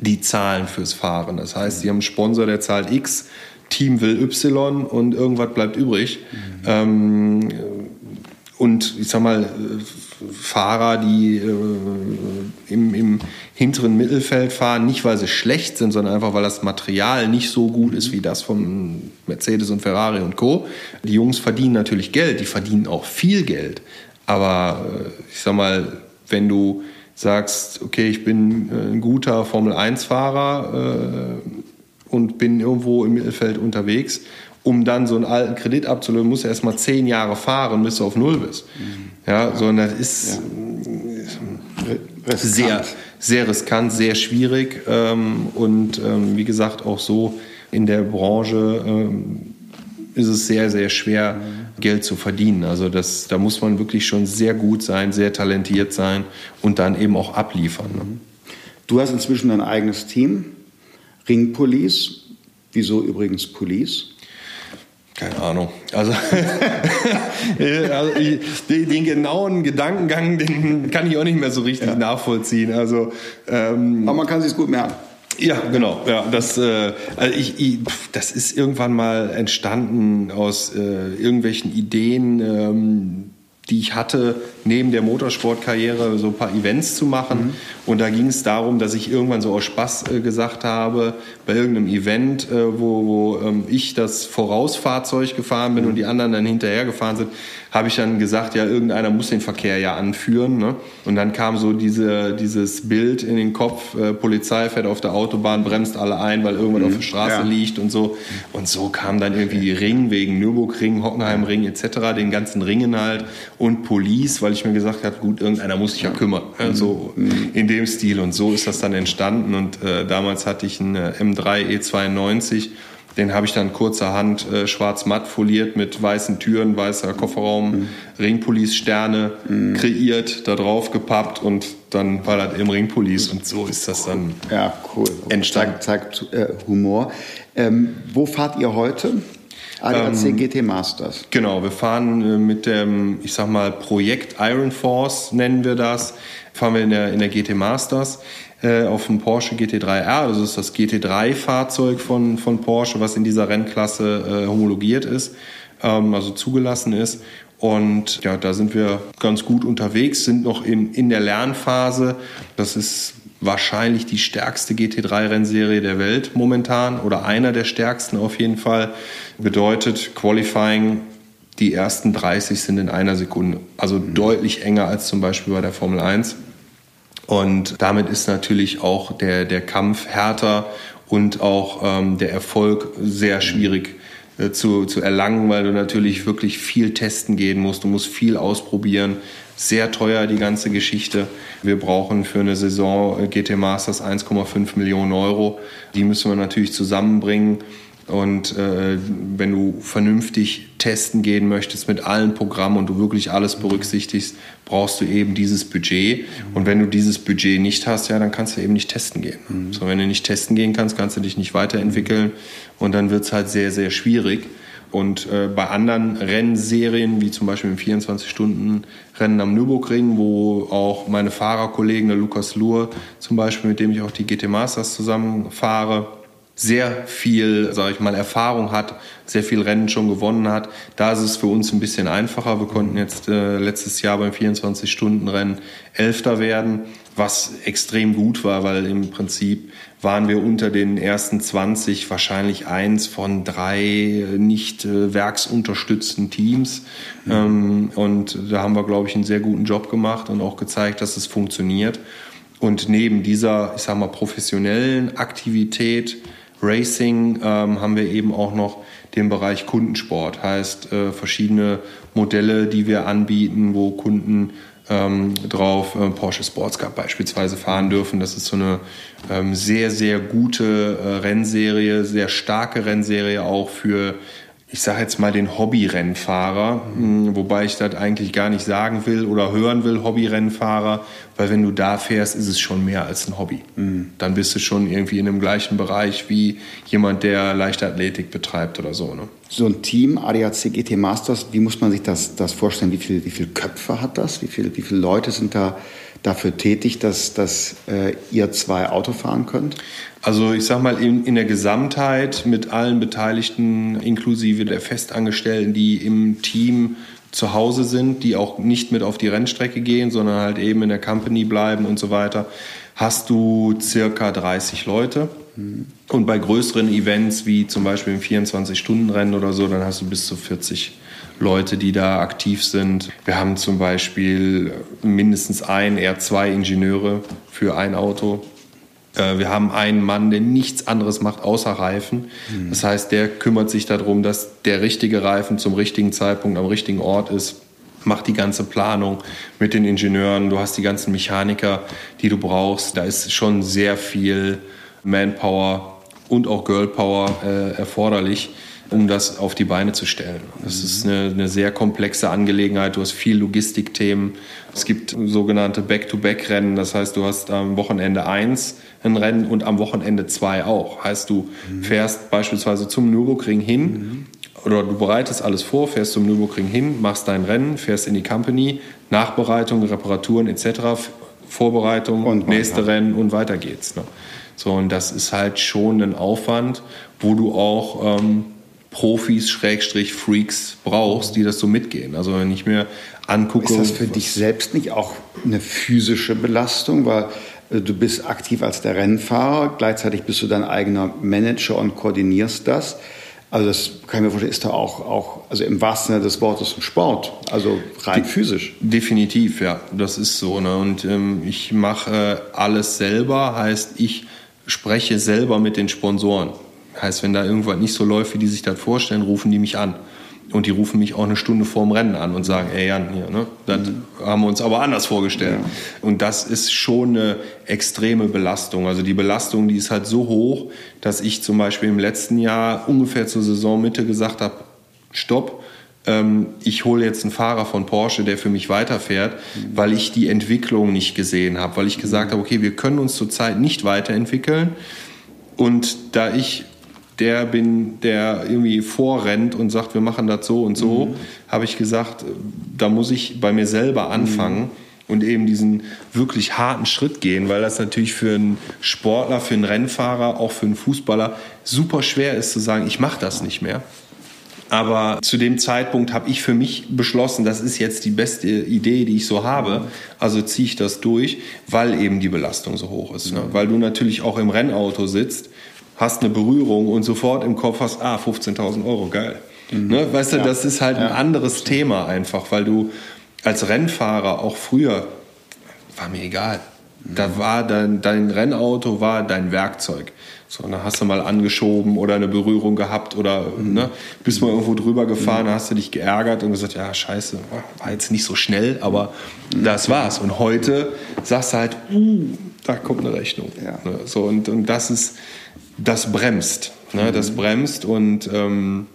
die zahlen fürs Fahren. Das heißt, sie haben einen Sponsor, der zahlt X, Team will Y und irgendwas bleibt übrig. Mhm. Ähm, und ich sag mal, Fahrer, die äh, im, im, hinteren Mittelfeld fahren, nicht weil sie schlecht sind, sondern einfach weil das Material nicht so gut ist wie das von Mercedes und Ferrari und Co. Die Jungs verdienen natürlich Geld, die verdienen auch viel Geld. Aber äh, ich sag mal, wenn du sagst, okay, ich bin äh, ein guter Formel-1-Fahrer äh, und bin irgendwo im Mittelfeld unterwegs, um dann so einen alten Kredit abzulösen, musst du erst mal zehn Jahre fahren, bis du auf Null bist. Mhm. Ja, sondern das ist ja. sehr, sehr riskant, sehr schwierig ähm, und ähm, wie gesagt auch so in der Branche ähm, ist es sehr, sehr schwer, Geld zu verdienen. Also das, da muss man wirklich schon sehr gut sein, sehr talentiert sein und dann eben auch abliefern. Ne? Du hast inzwischen ein eigenes Team, Ring Police. Wieso übrigens Police? Keine Ahnung. Also, also ich, den, den, genauen Gedankengang, den kann ich auch nicht mehr so richtig ja. nachvollziehen. Also, ähm, Aber man kann sich gut merken. Ja, genau. Ja, das, äh, also ich, ich, das ist irgendwann mal entstanden aus äh, irgendwelchen Ideen, ähm, die ich hatte, neben der Motorsportkarriere so ein paar Events zu machen. Mhm. Und da ging es darum, dass ich irgendwann so aus Spaß äh, gesagt habe, bei irgendeinem Event, äh, wo, wo ähm, ich das Vorausfahrzeug gefahren bin mhm. und die anderen dann hinterher gefahren sind, habe ich dann gesagt, ja, irgendeiner muss den Verkehr ja anführen. Ne? Und dann kam so diese, dieses Bild in den Kopf, äh, Polizei fährt auf der Autobahn, bremst alle ein, weil irgendwas mhm. auf der Straße ja. liegt und so. Und so kam dann irgendwie Ring wegen Nürburgring, Hockenheimring etc., den ganzen Ringen halt und Police, weil ich mir gesagt habe, gut, irgendeiner muss sich ja kümmern. Also in dem Stil. Und so ist das dann entstanden. Und äh, damals hatte ich einen äh, M3 E92 den habe ich dann kurzerhand äh, schwarz-matt foliert mit weißen Türen, weißer Kofferraum, mhm. Ringpolice-Sterne mhm. kreiert, da drauf gepappt und dann war das im Ringpolice und so ist das dann ja, cool. entstanden. Zeigt, zeigt äh, Humor. Ähm, wo fahrt ihr heute? ADAC ähm, GT Masters. Genau, wir fahren äh, mit dem, ich sag mal, Projekt Iron Force nennen wir das. Fahren wir in der, in der GT Masters äh, auf dem Porsche GT3R. Das ist das GT3-Fahrzeug von, von Porsche, was in dieser Rennklasse äh, homologiert ist, ähm, also zugelassen ist. Und ja, da sind wir ganz gut unterwegs, sind noch in, in der Lernphase. Das ist wahrscheinlich die stärkste GT3-Rennserie der Welt momentan oder einer der stärksten auf jeden Fall. Bedeutet Qualifying, die ersten 30 sind in einer Sekunde. Also mhm. deutlich enger als zum Beispiel bei der Formel 1. Und damit ist natürlich auch der, der Kampf härter und auch ähm, der Erfolg sehr schwierig äh, zu, zu erlangen, weil du natürlich wirklich viel testen gehen musst. Du musst viel ausprobieren. Sehr teuer die ganze Geschichte. Wir brauchen für eine Saison äh, GT Masters 1,5 Millionen Euro. Die müssen wir natürlich zusammenbringen. Und äh, wenn du vernünftig testen gehen möchtest mit allen Programmen und du wirklich alles berücksichtigst, brauchst du eben dieses Budget. Und wenn du dieses Budget nicht hast, ja, dann kannst du eben nicht testen gehen. Mhm. So, wenn du nicht testen gehen kannst, kannst du dich nicht weiterentwickeln und dann wird es halt sehr, sehr schwierig. Und äh, bei anderen Rennserien, wie zum Beispiel im 24-Stunden-Rennen am Nürburgring, wo auch meine Fahrerkollegen, der Lukas Luhr zum Beispiel, mit dem ich auch die GT Masters zusammen fahre, sehr viel, sage ich mal, Erfahrung hat, sehr viel Rennen schon gewonnen hat. Da ist es für uns ein bisschen einfacher. Wir konnten jetzt äh, letztes Jahr beim 24-Stunden-Rennen Elfter werden, was extrem gut war, weil im Prinzip waren wir unter den ersten 20 wahrscheinlich eins von drei nicht äh, werksunterstützten Teams. Mhm. Ähm, und da haben wir, glaube ich, einen sehr guten Job gemacht und auch gezeigt, dass es funktioniert. Und neben dieser, ich sag mal, professionellen Aktivität Racing ähm, haben wir eben auch noch den Bereich Kundensport, heißt äh, verschiedene Modelle, die wir anbieten, wo Kunden ähm, drauf äh, Porsche Sports Cup beispielsweise fahren dürfen. Das ist so eine ähm, sehr, sehr gute äh, Rennserie, sehr starke Rennserie auch für ich sage jetzt mal den Hobbyrennfahrer, mhm. wobei ich das eigentlich gar nicht sagen will oder hören will, Hobbyrennfahrer, weil wenn du da fährst, ist es schon mehr als ein Hobby. Mhm. Dann bist du schon irgendwie in dem gleichen Bereich wie jemand, der Leichtathletik betreibt oder so. Ne? So ein Team, ADAC GT Masters, wie muss man sich das, das vorstellen? Wie viele wie viel Köpfe hat das? Wie, viel, wie viele Leute sind da dafür tätig, dass, dass äh, ihr zwei Auto fahren könnt? Also ich sag mal, in, in der Gesamtheit mit allen Beteiligten, inklusive der Festangestellten, die im Team zu Hause sind, die auch nicht mit auf die Rennstrecke gehen, sondern halt eben in der Company bleiben und so weiter, hast du circa 30 Leute. Mhm. Und bei größeren Events wie zum Beispiel im 24-Stunden-Rennen oder so, dann hast du bis zu 40 Leute, die da aktiv sind. Wir haben zum Beispiel mindestens ein, eher zwei Ingenieure für ein Auto. Äh, wir haben einen Mann, der nichts anderes macht außer Reifen. Mhm. Das heißt, der kümmert sich darum, dass der richtige Reifen zum richtigen Zeitpunkt am richtigen Ort ist macht die ganze Planung mit den Ingenieuren, du hast die ganzen Mechaniker, die du brauchst. Da ist schon sehr viel Manpower und auch Girlpower äh, erforderlich um das auf die Beine zu stellen. Das mhm. ist eine, eine, sehr komplexe Angelegenheit. Du hast viel Logistikthemen. Es gibt sogenannte Back-to-Back-Rennen. Das heißt, du hast am Wochenende eins ein Rennen und am Wochenende zwei auch. Heißt, du mhm. fährst beispielsweise zum Nürburgring hin mhm. oder du bereitest alles vor, fährst zum Nürburgring hin, machst dein Rennen, fährst in die Company, Nachbereitung, Reparaturen etc., Vorbereitung, und nächste Rennen und weiter geht's. Ne? So, und das ist halt schon ein Aufwand, wo du auch ähm, Profis, Schrägstrich, Freaks brauchst, die das so mitgehen. Also wenn ich mir angucke. Ist das für dich selbst nicht auch eine physische Belastung? Weil äh, du bist aktiv als der Rennfahrer, gleichzeitig bist du dein eigener Manager und koordinierst das. Also das kann ich mir vorstellen, ist da auch, auch also im wahrsten Sinne des Wortes ein Sport, also rein De physisch. Definitiv, ja, das ist so. Ne? Und ähm, ich mache äh, alles selber, heißt ich spreche selber mit den Sponsoren. Heißt, wenn da irgendwas nicht so läuft, wie die sich das vorstellen, rufen die mich an. Und die rufen mich auch eine Stunde vorm Rennen an und sagen, ey Jan, hier, ne, das mhm. haben wir uns aber anders vorgestellt. Ja. Und das ist schon eine extreme Belastung. Also die Belastung, die ist halt so hoch, dass ich zum Beispiel im letzten Jahr ungefähr zur Saisonmitte gesagt habe, stopp, ähm, ich hole jetzt einen Fahrer von Porsche, der für mich weiterfährt, mhm. weil ich die Entwicklung nicht gesehen habe, weil ich gesagt habe, okay, wir können uns zurzeit nicht weiterentwickeln. Und da ich der bin, der irgendwie vorrennt und sagt, wir machen das so und so, mhm. habe ich gesagt, da muss ich bei mir selber anfangen. Mhm. Und eben diesen wirklich harten Schritt gehen, weil das natürlich für einen Sportler, für einen Rennfahrer, auch für einen Fußballer super schwer ist zu sagen, ich mache das nicht mehr. Aber zu dem Zeitpunkt habe ich für mich beschlossen, das ist jetzt die beste Idee, die ich so habe. Also ziehe ich das durch, weil eben die Belastung so hoch ist. Ne? Weil du natürlich auch im Rennauto sitzt hast eine Berührung und sofort im Kopf hast, ah, 15.000 Euro, geil. Mhm. Ne? Weißt du, ja. das ist halt ja. ein anderes Thema einfach, weil du als Rennfahrer auch früher, war mir egal. Mhm. Da war dein, dein Rennauto war dein Werkzeug. So, dann hast du mal angeschoben oder eine Berührung gehabt oder mhm. ne, bist mal irgendwo drüber gefahren, mhm. hast du dich geärgert und gesagt, ja, scheiße, war jetzt nicht so schnell, aber mhm. das war's. Und heute sagst du halt, uh, da kommt eine Rechnung. Ja. Ne, so, und, und das ist, das bremst. Ne? Das mhm. bremst und ähm,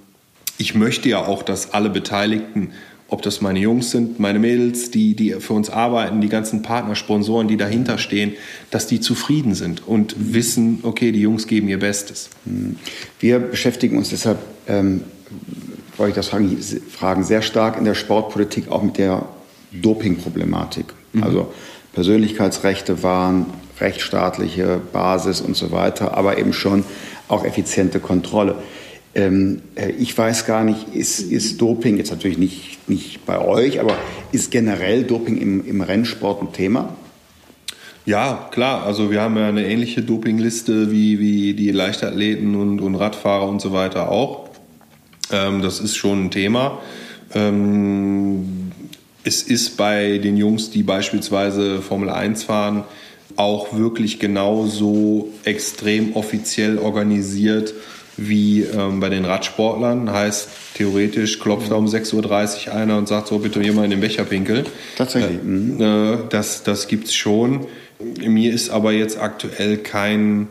ich möchte ja auch, dass alle Beteiligten, ob das meine Jungs sind, meine Mädels, die, die für uns arbeiten, die ganzen Partner, Sponsoren, die dahinter stehen, dass die zufrieden sind und wissen, okay, die Jungs geben ihr Bestes. Mhm. Wir beschäftigen uns deshalb, ähm, wollte ich das fragen, fragen, sehr stark in der Sportpolitik auch mit der Dopingproblematik. Mhm. Also Persönlichkeitsrechte waren rechtsstaatliche Basis und so weiter, aber eben schon auch effiziente Kontrolle. Ähm, äh, ich weiß gar nicht, ist, ist Doping jetzt natürlich nicht, nicht bei euch, aber ist generell Doping im, im Rennsport ein Thema? Ja, klar. Also wir haben ja eine ähnliche Dopingliste wie, wie die Leichtathleten und, und Radfahrer und so weiter auch. Ähm, das ist schon ein Thema. Ähm, es ist bei den Jungs, die beispielsweise Formel 1 fahren, auch wirklich genauso extrem offiziell organisiert wie ähm, bei den Radsportlern. Heißt, theoretisch klopft da um 6.30 Uhr einer und sagt so, bitte jemand in den Becher pinkeln. Tatsächlich. Äh, äh, das das gibt es schon. Mir ist aber jetzt aktuell kein,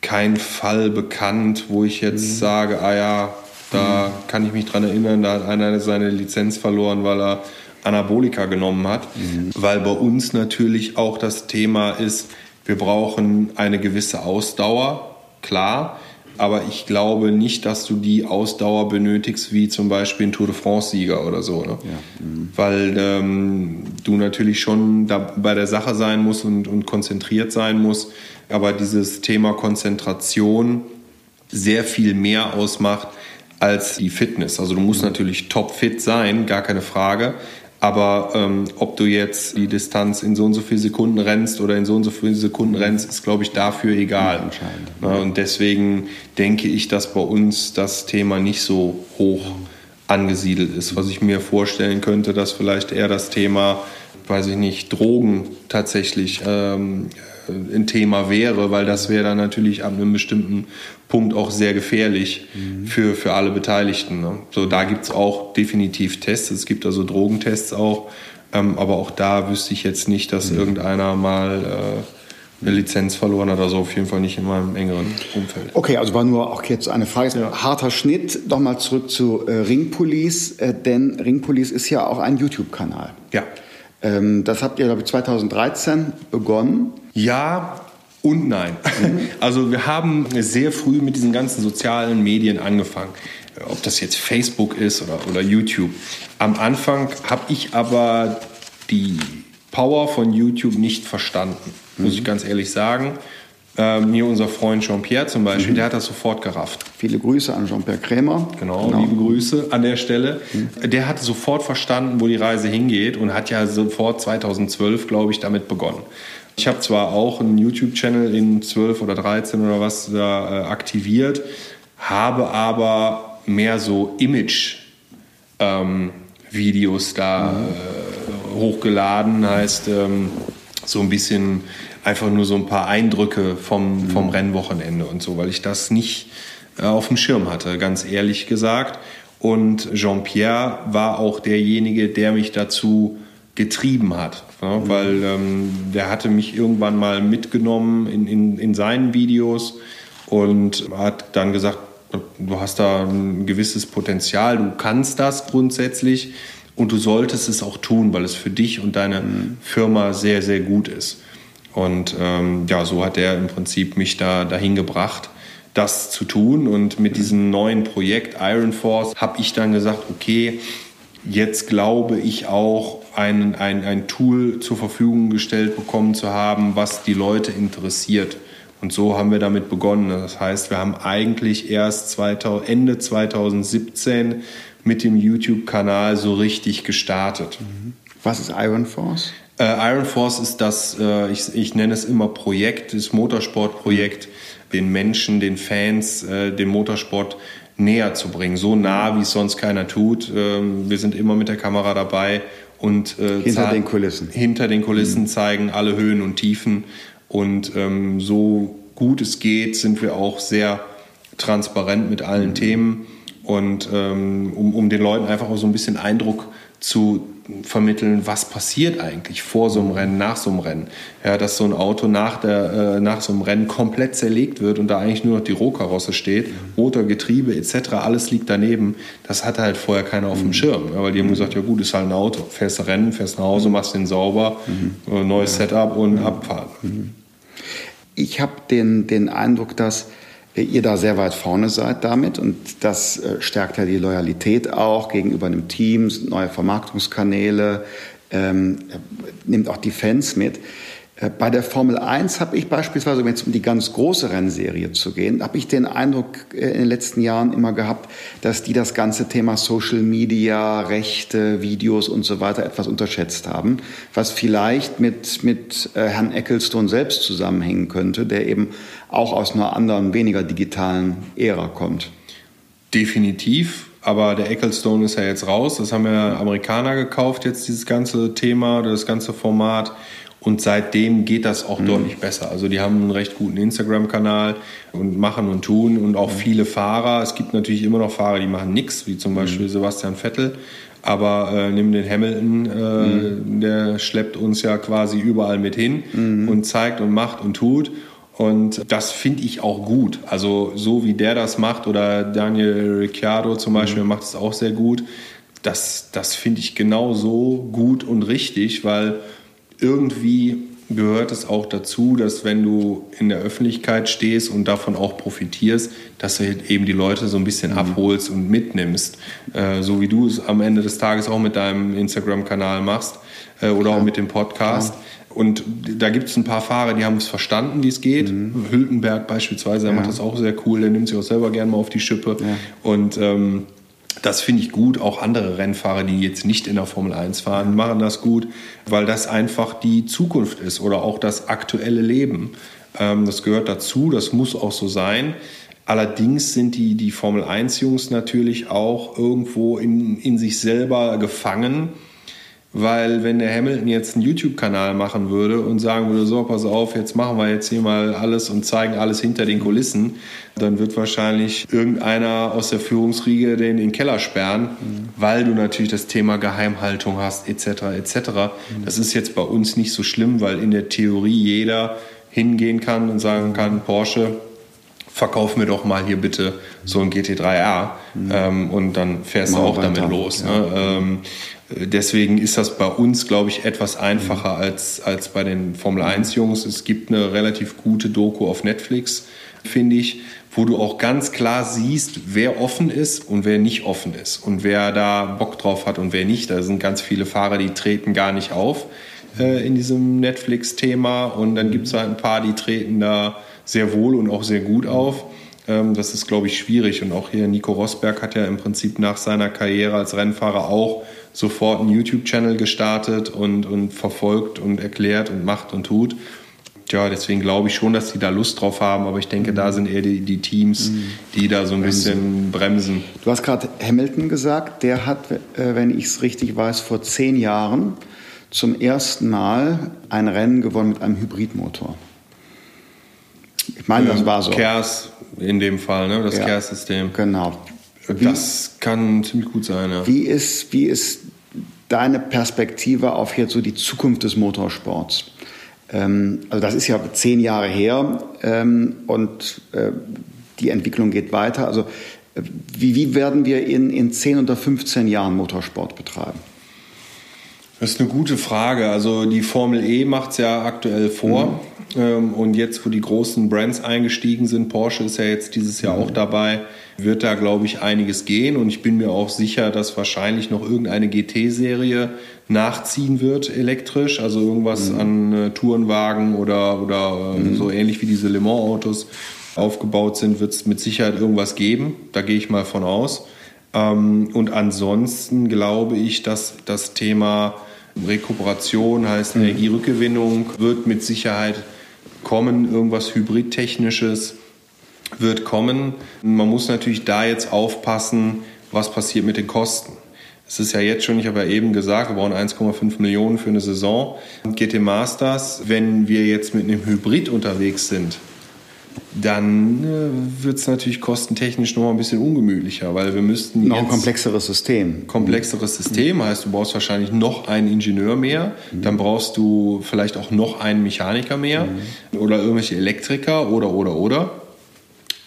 kein Fall bekannt, wo ich jetzt mhm. sage, ah ja, da mhm. kann ich mich dran erinnern, da hat einer seine Lizenz verloren, weil er Anabolika genommen hat, mhm. weil bei uns natürlich auch das Thema ist, wir brauchen eine gewisse Ausdauer, klar, aber ich glaube nicht, dass du die Ausdauer benötigst, wie zum Beispiel ein Tour de France-Sieger oder so. Ne? Ja. Mhm. Weil ähm, du natürlich schon da bei der Sache sein musst und, und konzentriert sein musst, aber dieses Thema Konzentration sehr viel mehr ausmacht als die Fitness. Also du musst mhm. natürlich topfit sein, gar keine Frage. Aber ähm, ob du jetzt die Distanz in so und so viele Sekunden rennst oder in so und so viele Sekunden rennst, ist, glaube ich, dafür egal. Ja, und deswegen denke ich, dass bei uns das Thema nicht so hoch angesiedelt ist. Was ich mir vorstellen könnte, dass vielleicht eher das Thema, weiß ich nicht, Drogen tatsächlich ähm, ein Thema wäre, weil das wäre dann natürlich ab einem bestimmten Punkt auch sehr gefährlich mhm. für, für alle Beteiligten. Ne? So, da gibt es auch definitiv Tests, es gibt also Drogentests auch, ähm, aber auch da wüsste ich jetzt nicht, dass mhm. irgendeiner mal äh, eine Lizenz verloren hat, also auf jeden Fall nicht in meinem engeren Umfeld. Okay, also war nur auch jetzt eine Frage, ja. harter Schnitt. Nochmal zurück zu äh, Ringpolice, äh, denn Ringpolice ist ja auch ein YouTube-Kanal. Ja. Ähm, das habt ihr, glaube ich, 2013 begonnen. Ja und nein. Mhm. Also wir haben sehr früh mit diesen ganzen sozialen Medien angefangen. Ob das jetzt Facebook ist oder, oder YouTube. Am Anfang habe ich aber die Power von YouTube nicht verstanden, muss mhm. ich ganz ehrlich sagen. Ähm, hier unser Freund Jean-Pierre zum Beispiel, mhm. der hat das sofort gerafft. Viele Grüße an Jean-Pierre Krämer. Genau, genau, liebe Grüße an der Stelle. Mhm. Der hat sofort verstanden, wo die Reise hingeht und hat ja sofort 2012, glaube ich, damit begonnen. Ich habe zwar auch einen YouTube-Channel in 12 oder 13 oder was da äh, aktiviert, habe aber mehr so Image-Videos ähm, da mhm. äh, hochgeladen, heißt ähm, so ein bisschen einfach nur so ein paar Eindrücke vom, vom mhm. Rennwochenende und so, weil ich das nicht äh, auf dem Schirm hatte, ganz ehrlich gesagt. Und Jean-Pierre war auch derjenige, der mich dazu getrieben hat, ne? mhm. weil ähm, der hatte mich irgendwann mal mitgenommen in, in, in seinen Videos und hat dann gesagt, du hast da ein gewisses Potenzial, du kannst das grundsätzlich und du solltest es auch tun, weil es für dich und deine mhm. Firma sehr, sehr gut ist. Und ähm, ja, so hat er im Prinzip mich da dahin gebracht, das zu tun. Und mit diesem neuen Projekt Iron Force habe ich dann gesagt, okay, jetzt glaube ich auch, ein, ein, ein Tool zur Verfügung gestellt bekommen zu haben, was die Leute interessiert. Und so haben wir damit begonnen. Das heißt, wir haben eigentlich erst 2000, Ende 2017 mit dem YouTube-Kanal so richtig gestartet. Was ist Iron Force? Äh, Iron Force ist das, äh, ich, ich nenne es immer Projekt, das Motorsportprojekt, den Menschen, den Fans, äh, den Motorsport näher zu bringen. So nah, wie es sonst keiner tut. Ähm, wir sind immer mit der Kamera dabei und äh, hinter den Kulissen. Hinter den Kulissen mhm. zeigen alle Höhen und Tiefen. Und ähm, so gut es geht, sind wir auch sehr transparent mit allen mhm. Themen. Und ähm, um, um den Leuten einfach auch so ein bisschen Eindruck zu vermitteln, was passiert eigentlich vor so einem Rennen, nach so einem Rennen. Ja, dass so ein Auto nach, der, äh, nach so einem Rennen komplett zerlegt wird und da eigentlich nur noch die Rohkarosse steht, Motor, Getriebe etc., alles liegt daneben. Das hatte halt vorher keiner auf dem mhm. Schirm. Ja, weil die haben gesagt, ja gut, ist halt ein Auto. Fährst Rennen, fährst nach Hause, machst den sauber, mhm. Äh, neues Setup und mhm. Abfahren. Ich habe den, den Eindruck, dass ihr da sehr weit vorne seid damit und das äh, stärkt ja die Loyalität auch gegenüber dem Team, neue Vermarktungskanäle, ähm, nimmt auch die Fans mit. Äh, bei der Formel 1 habe ich beispielsweise, wenn es um die ganz große Rennserie zu gehen, habe ich den Eindruck äh, in den letzten Jahren immer gehabt, dass die das ganze Thema Social Media, Rechte, Videos und so weiter etwas unterschätzt haben, was vielleicht mit, mit äh, Herrn Ecclestone selbst zusammenhängen könnte, der eben auch aus einer anderen, weniger digitalen Ära kommt. Definitiv. Aber der Ecclestone ist ja jetzt raus. Das haben ja Amerikaner gekauft, jetzt dieses ganze Thema, das ganze Format. Und seitdem geht das auch mhm. deutlich besser. Also die haben einen recht guten Instagram-Kanal und machen und tun und auch mhm. viele Fahrer. Es gibt natürlich immer noch Fahrer, die machen nichts, wie zum mhm. Beispiel Sebastian Vettel. Aber äh, nimm den Hamilton, äh, mhm. der schleppt uns ja quasi überall mit hin mhm. und zeigt und macht und tut. Und das finde ich auch gut. Also so wie der das macht oder Daniel Ricciardo zum Beispiel mhm. macht es auch sehr gut. Das, das finde ich genauso gut und richtig, weil irgendwie gehört es auch dazu, dass wenn du in der Öffentlichkeit stehst und davon auch profitierst, dass du halt eben die Leute so ein bisschen mhm. abholst und mitnimmst. Äh, so wie du es am Ende des Tages auch mit deinem Instagram-Kanal machst äh, oder Klar. auch mit dem Podcast. Klar. Und da gibt es ein paar Fahrer, die haben es verstanden, wie es geht. Mhm. Hülkenberg beispielsweise, der ja. macht das auch sehr cool, der nimmt sich auch selber gerne mal auf die Schippe. Ja. Und ähm, das finde ich gut. Auch andere Rennfahrer, die jetzt nicht in der Formel 1 fahren, machen das gut, weil das einfach die Zukunft ist oder auch das aktuelle Leben. Ähm, das gehört dazu, das muss auch so sein. Allerdings sind die, die Formel 1-Jungs natürlich auch irgendwo in, in sich selber gefangen weil wenn der Hamilton jetzt einen YouTube-Kanal machen würde und sagen würde, so, pass auf, jetzt machen wir jetzt hier mal alles und zeigen alles hinter den Kulissen, dann wird wahrscheinlich irgendeiner aus der Führungsriege den in den Keller sperren, mhm. weil du natürlich das Thema Geheimhaltung hast, etc., etc. Mhm. Das ist jetzt bei uns nicht so schlimm, weil in der Theorie jeder hingehen kann und sagen kann, Porsche, verkauf mir doch mal hier bitte so ein GT3R mhm. ähm, und dann fährst du auch damit los. Ja. Ne? Ähm, Deswegen ist das bei uns, glaube ich, etwas einfacher als, als bei den Formel 1-Jungs. Es gibt eine relativ gute Doku auf Netflix, finde ich, wo du auch ganz klar siehst, wer offen ist und wer nicht offen ist und wer da Bock drauf hat und wer nicht. Da sind ganz viele Fahrer, die treten gar nicht auf äh, in diesem Netflix-Thema und dann gibt es halt ein paar, die treten da sehr wohl und auch sehr gut auf. Ähm, das ist, glaube ich, schwierig. Und auch hier Nico Rosberg hat ja im Prinzip nach seiner Karriere als Rennfahrer auch sofort einen YouTube-Channel gestartet und, und verfolgt und erklärt und macht und tut. Ja, deswegen glaube ich schon, dass die da Lust drauf haben, aber ich denke, da sind eher die, die Teams, die da so ein bisschen bremsen. Du hast gerade Hamilton gesagt, der hat, äh, wenn ich es richtig weiß, vor zehn Jahren zum ersten Mal ein Rennen gewonnen mit einem Hybridmotor. Ich meine, das war so. Kers in dem Fall, ne? das ja, Kers-System. Genau. Wie, das kann ziemlich gut sein, ja. Wie ist, wie ist deine Perspektive auf jetzt so die Zukunft des Motorsports? Ähm, also das ist ja zehn Jahre her ähm, und äh, die Entwicklung geht weiter. Also äh, wie, wie werden wir in, in 10 oder 15 Jahren Motorsport betreiben? Das ist eine gute Frage. Also die Formel E macht es ja aktuell vor. Mhm. Ähm, und jetzt, wo die großen Brands eingestiegen sind, Porsche ist ja jetzt dieses Jahr auch dabei, wird da, glaube ich, einiges gehen. Und ich bin mir auch sicher, dass wahrscheinlich noch irgendeine GT-Serie nachziehen wird elektrisch. Also irgendwas mhm. an äh, Tourenwagen oder, oder äh, mhm. so ähnlich wie diese Le Mans-Autos aufgebaut sind, wird es mit Sicherheit irgendwas geben. Da gehe ich mal von aus. Ähm, und ansonsten glaube ich, dass das Thema Rekuperation heißt mhm. Energierückgewinnung wird mit Sicherheit kommen, irgendwas Hybridtechnisches wird kommen. Man muss natürlich da jetzt aufpassen, was passiert mit den Kosten. Es ist ja jetzt schon, ich habe ja eben gesagt, wir brauchen 1,5 Millionen für eine Saison. GT Masters, wenn wir jetzt mit einem Hybrid unterwegs sind, dann äh, wird es natürlich kostentechnisch noch ein bisschen ungemütlicher, weil wir müssten noch ein komplexeres System. Komplexeres System heißt, du brauchst wahrscheinlich noch einen Ingenieur mehr, mhm. dann brauchst du vielleicht auch noch einen Mechaniker mehr mhm. oder irgendwelche Elektriker oder oder oder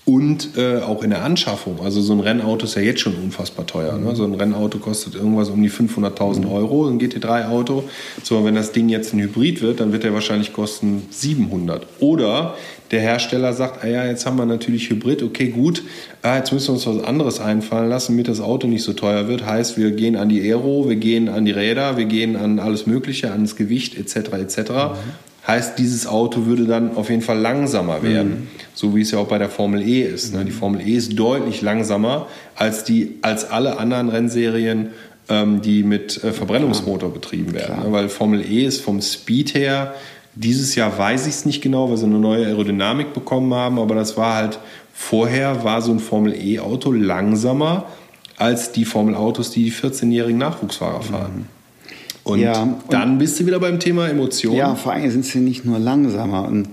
und äh, auch in der Anschaffung. Also so ein Rennauto ist ja jetzt schon unfassbar teuer. Ne? So ein Rennauto kostet irgendwas um die 500.000 Euro, ein GT3-Auto. So, wenn das Ding jetzt ein Hybrid wird, dann wird der wahrscheinlich kosten 700. Oder der Hersteller sagt, ah ja, jetzt haben wir natürlich Hybrid, okay, gut, ah, jetzt müssen wir uns was anderes einfallen lassen, damit das Auto nicht so teuer wird. Heißt, wir gehen an die Aero, wir gehen an die Räder, wir gehen an alles Mögliche, ans Gewicht etc. etc. Mhm. Heißt, dieses Auto würde dann auf jeden Fall langsamer werden. Mhm. So wie es ja auch bei der Formel E ist. Ne? Die Formel E ist deutlich langsamer als, die, als alle anderen Rennserien, ähm, die mit äh, Verbrennungsmotor betrieben werden. Klar. Weil Formel E ist vom Speed her, dieses Jahr weiß ich es nicht genau, weil sie eine neue Aerodynamik bekommen haben, aber das war halt, vorher war so ein Formel E-Auto langsamer als die Formel-Autos, die die 14-jährigen Nachwuchsfahrer fahren. Mhm. Und, ja, und dann bist du wieder beim Thema Emotionen. Ja, vor allem sind sie nicht nur langsamer. Ein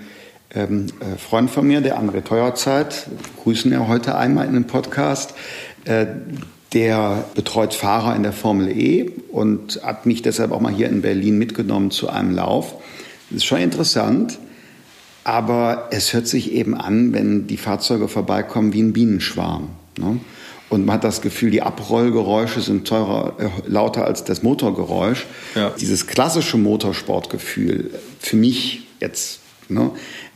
ähm, äh, Freund von mir, der André Teuerzeit, grüßen ja heute einmal in einem Podcast, äh, der betreut Fahrer in der Formel E und hat mich deshalb auch mal hier in Berlin mitgenommen zu einem Lauf. Das ist schon interessant, aber es hört sich eben an, wenn die Fahrzeuge vorbeikommen, wie ein Bienenschwarm. Ne? und man hat das Gefühl, die Abrollgeräusche sind teurer, äh, lauter als das Motorgeräusch. Ja. Dieses klassische Motorsportgefühl, für mich jetzt ne,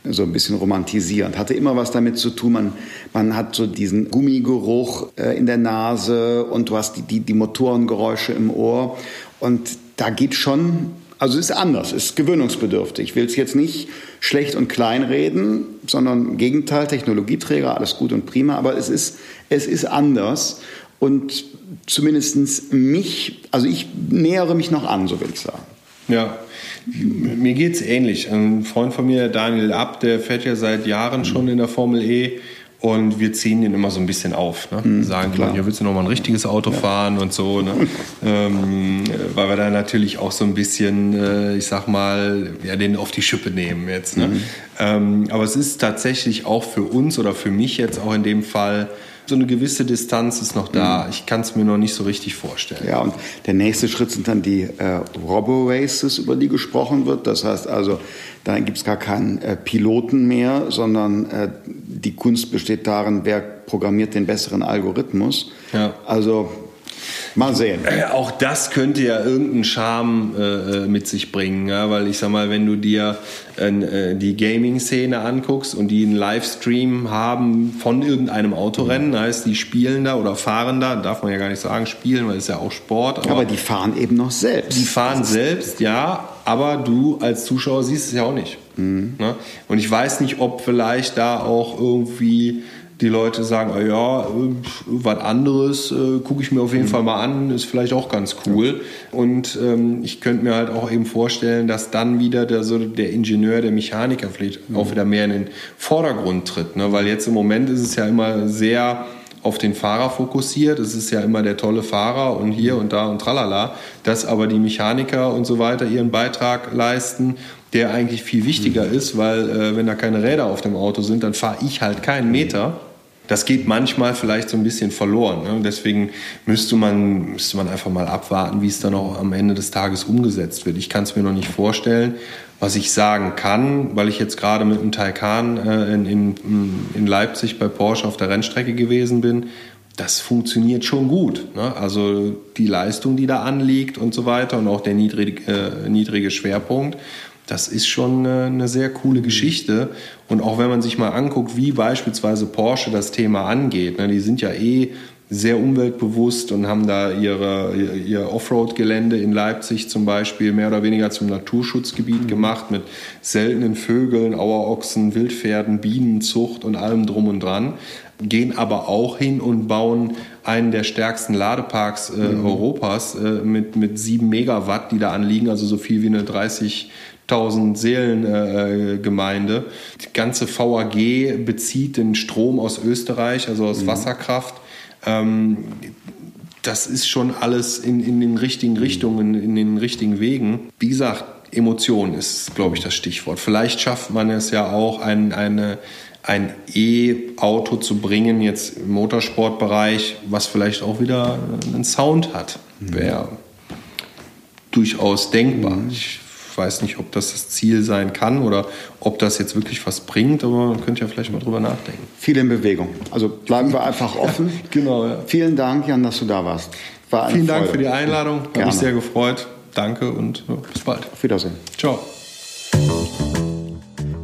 so ein bisschen romantisierend, hatte immer was damit zu tun. Man, man hat so diesen Gummigeruch äh, in der Nase und du hast die, die, die Motorengeräusche im Ohr. Und da geht schon also es ist anders, es ist gewöhnungsbedürftig. Ich will es jetzt nicht schlecht und klein reden, sondern im Gegenteil, Technologieträger, alles gut und prima, aber es ist, es ist anders. Und zumindest mich, also ich nähere mich noch an, so will ich sagen. Ja, mir geht es ähnlich. Ein Freund von mir, Daniel Abt, der fährt ja seit Jahren schon in der Formel E und wir ziehen den immer so ein bisschen auf. Ne? Mhm, sagen, klar. ja, willst du noch mal ein richtiges Auto ja. fahren und so. Ne? ähm, weil wir da natürlich auch so ein bisschen, äh, ich sag mal, ja, den auf die Schippe nehmen jetzt. Ne? Mhm. Ähm, aber es ist tatsächlich auch für uns oder für mich jetzt auch in dem Fall so eine gewisse Distanz ist noch da. Mhm. Ich kann es mir noch nicht so richtig vorstellen. Ja, und der nächste Schritt sind dann die äh, Robo-Races, über die gesprochen wird. Das heißt also, da gibt es gar keinen äh, Piloten mehr, sondern äh, die Kunst besteht darin, wer programmiert den besseren Algorithmus. Ja. Also Mal sehen. Äh, auch das könnte ja irgendeinen Charme äh, äh, mit sich bringen, ja? weil ich sag mal, wenn du dir äh, die Gaming-Szene anguckst und die einen Livestream haben von irgendeinem Autorennen, mhm. heißt, die spielen da oder fahren da, darf man ja gar nicht sagen, spielen, weil es ja auch Sport. Aber, aber die fahren eben noch selbst. Die fahren selbst, ja, aber du als Zuschauer siehst es ja auch nicht. Mhm. Ne? Und ich weiß nicht, ob vielleicht da auch irgendwie die Leute sagen, oh ja, was anderes äh, gucke ich mir auf jeden mhm. Fall mal an, ist vielleicht auch ganz cool. Und ähm, ich könnte mir halt auch eben vorstellen, dass dann wieder der, so der Ingenieur, der Mechaniker vielleicht mhm. auch wieder mehr in den Vordergrund tritt. Ne? Weil jetzt im Moment ist es ja immer sehr auf den Fahrer fokussiert. Es ist ja immer der tolle Fahrer und hier und da und tralala. Dass aber die Mechaniker und so weiter ihren Beitrag leisten der eigentlich viel wichtiger mhm. ist, weil äh, wenn da keine Räder auf dem Auto sind, dann fahre ich halt keinen Meter das geht manchmal vielleicht so ein bisschen verloren. Ne? Deswegen müsste man, müsste man einfach mal abwarten, wie es dann auch am Ende des Tages umgesetzt wird. Ich kann es mir noch nicht vorstellen. Was ich sagen kann, weil ich jetzt gerade mit dem Taycan äh, in, in, in Leipzig bei Porsche auf der Rennstrecke gewesen bin, das funktioniert schon gut. Ne? Also die Leistung, die da anliegt und so weiter und auch der niedrige, äh, niedrige Schwerpunkt das ist schon eine sehr coole Geschichte. Und auch wenn man sich mal anguckt, wie beispielsweise Porsche das Thema angeht, ne, die sind ja eh sehr umweltbewusst und haben da ihre, ihr Offroad-Gelände in Leipzig zum Beispiel mehr oder weniger zum Naturschutzgebiet gemacht mit seltenen Vögeln, Auerochsen, Wildpferden, Bienenzucht und allem drum und dran. Gehen aber auch hin und bauen einen der stärksten Ladeparks äh, mhm. Europas äh, mit, mit sieben Megawatt, die da anliegen, also so viel wie eine 30 1000 Seelengemeinde. Äh, die ganze VAG bezieht den Strom aus Österreich, also aus mhm. Wasserkraft. Ähm, das ist schon alles in, in den richtigen Richtungen, in den richtigen Wegen. Wie gesagt, Emotion ist, glaube ich, das Stichwort. Vielleicht schafft man es ja auch, ein, eine, ein E-Auto zu bringen, jetzt im Motorsportbereich, was vielleicht auch wieder einen Sound hat. Mhm. Wäre durchaus denkbar. Mhm. Ich weiß nicht, ob das das Ziel sein kann oder ob das jetzt wirklich was bringt, aber man könnte ja vielleicht mal drüber nachdenken. Viel in Bewegung. Also bleiben wir einfach offen. genau, ja. Vielen Dank, Jan, dass du da warst. Vielen Dank für die Einladung. Habe mich sehr gefreut. Danke und ja, bis bald. Auf Wiedersehen. Ciao.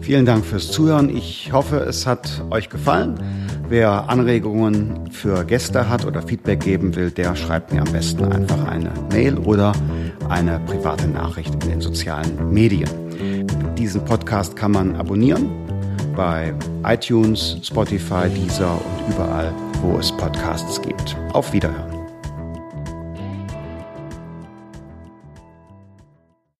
Vielen Dank fürs Zuhören. Ich hoffe, es hat euch gefallen. Wer Anregungen für Gäste hat oder Feedback geben will, der schreibt mir am besten einfach eine Mail oder eine private Nachricht in den sozialen Medien. Diesen Podcast kann man abonnieren bei iTunes, Spotify, Deezer und überall, wo es Podcasts gibt. Auf Wiederhören.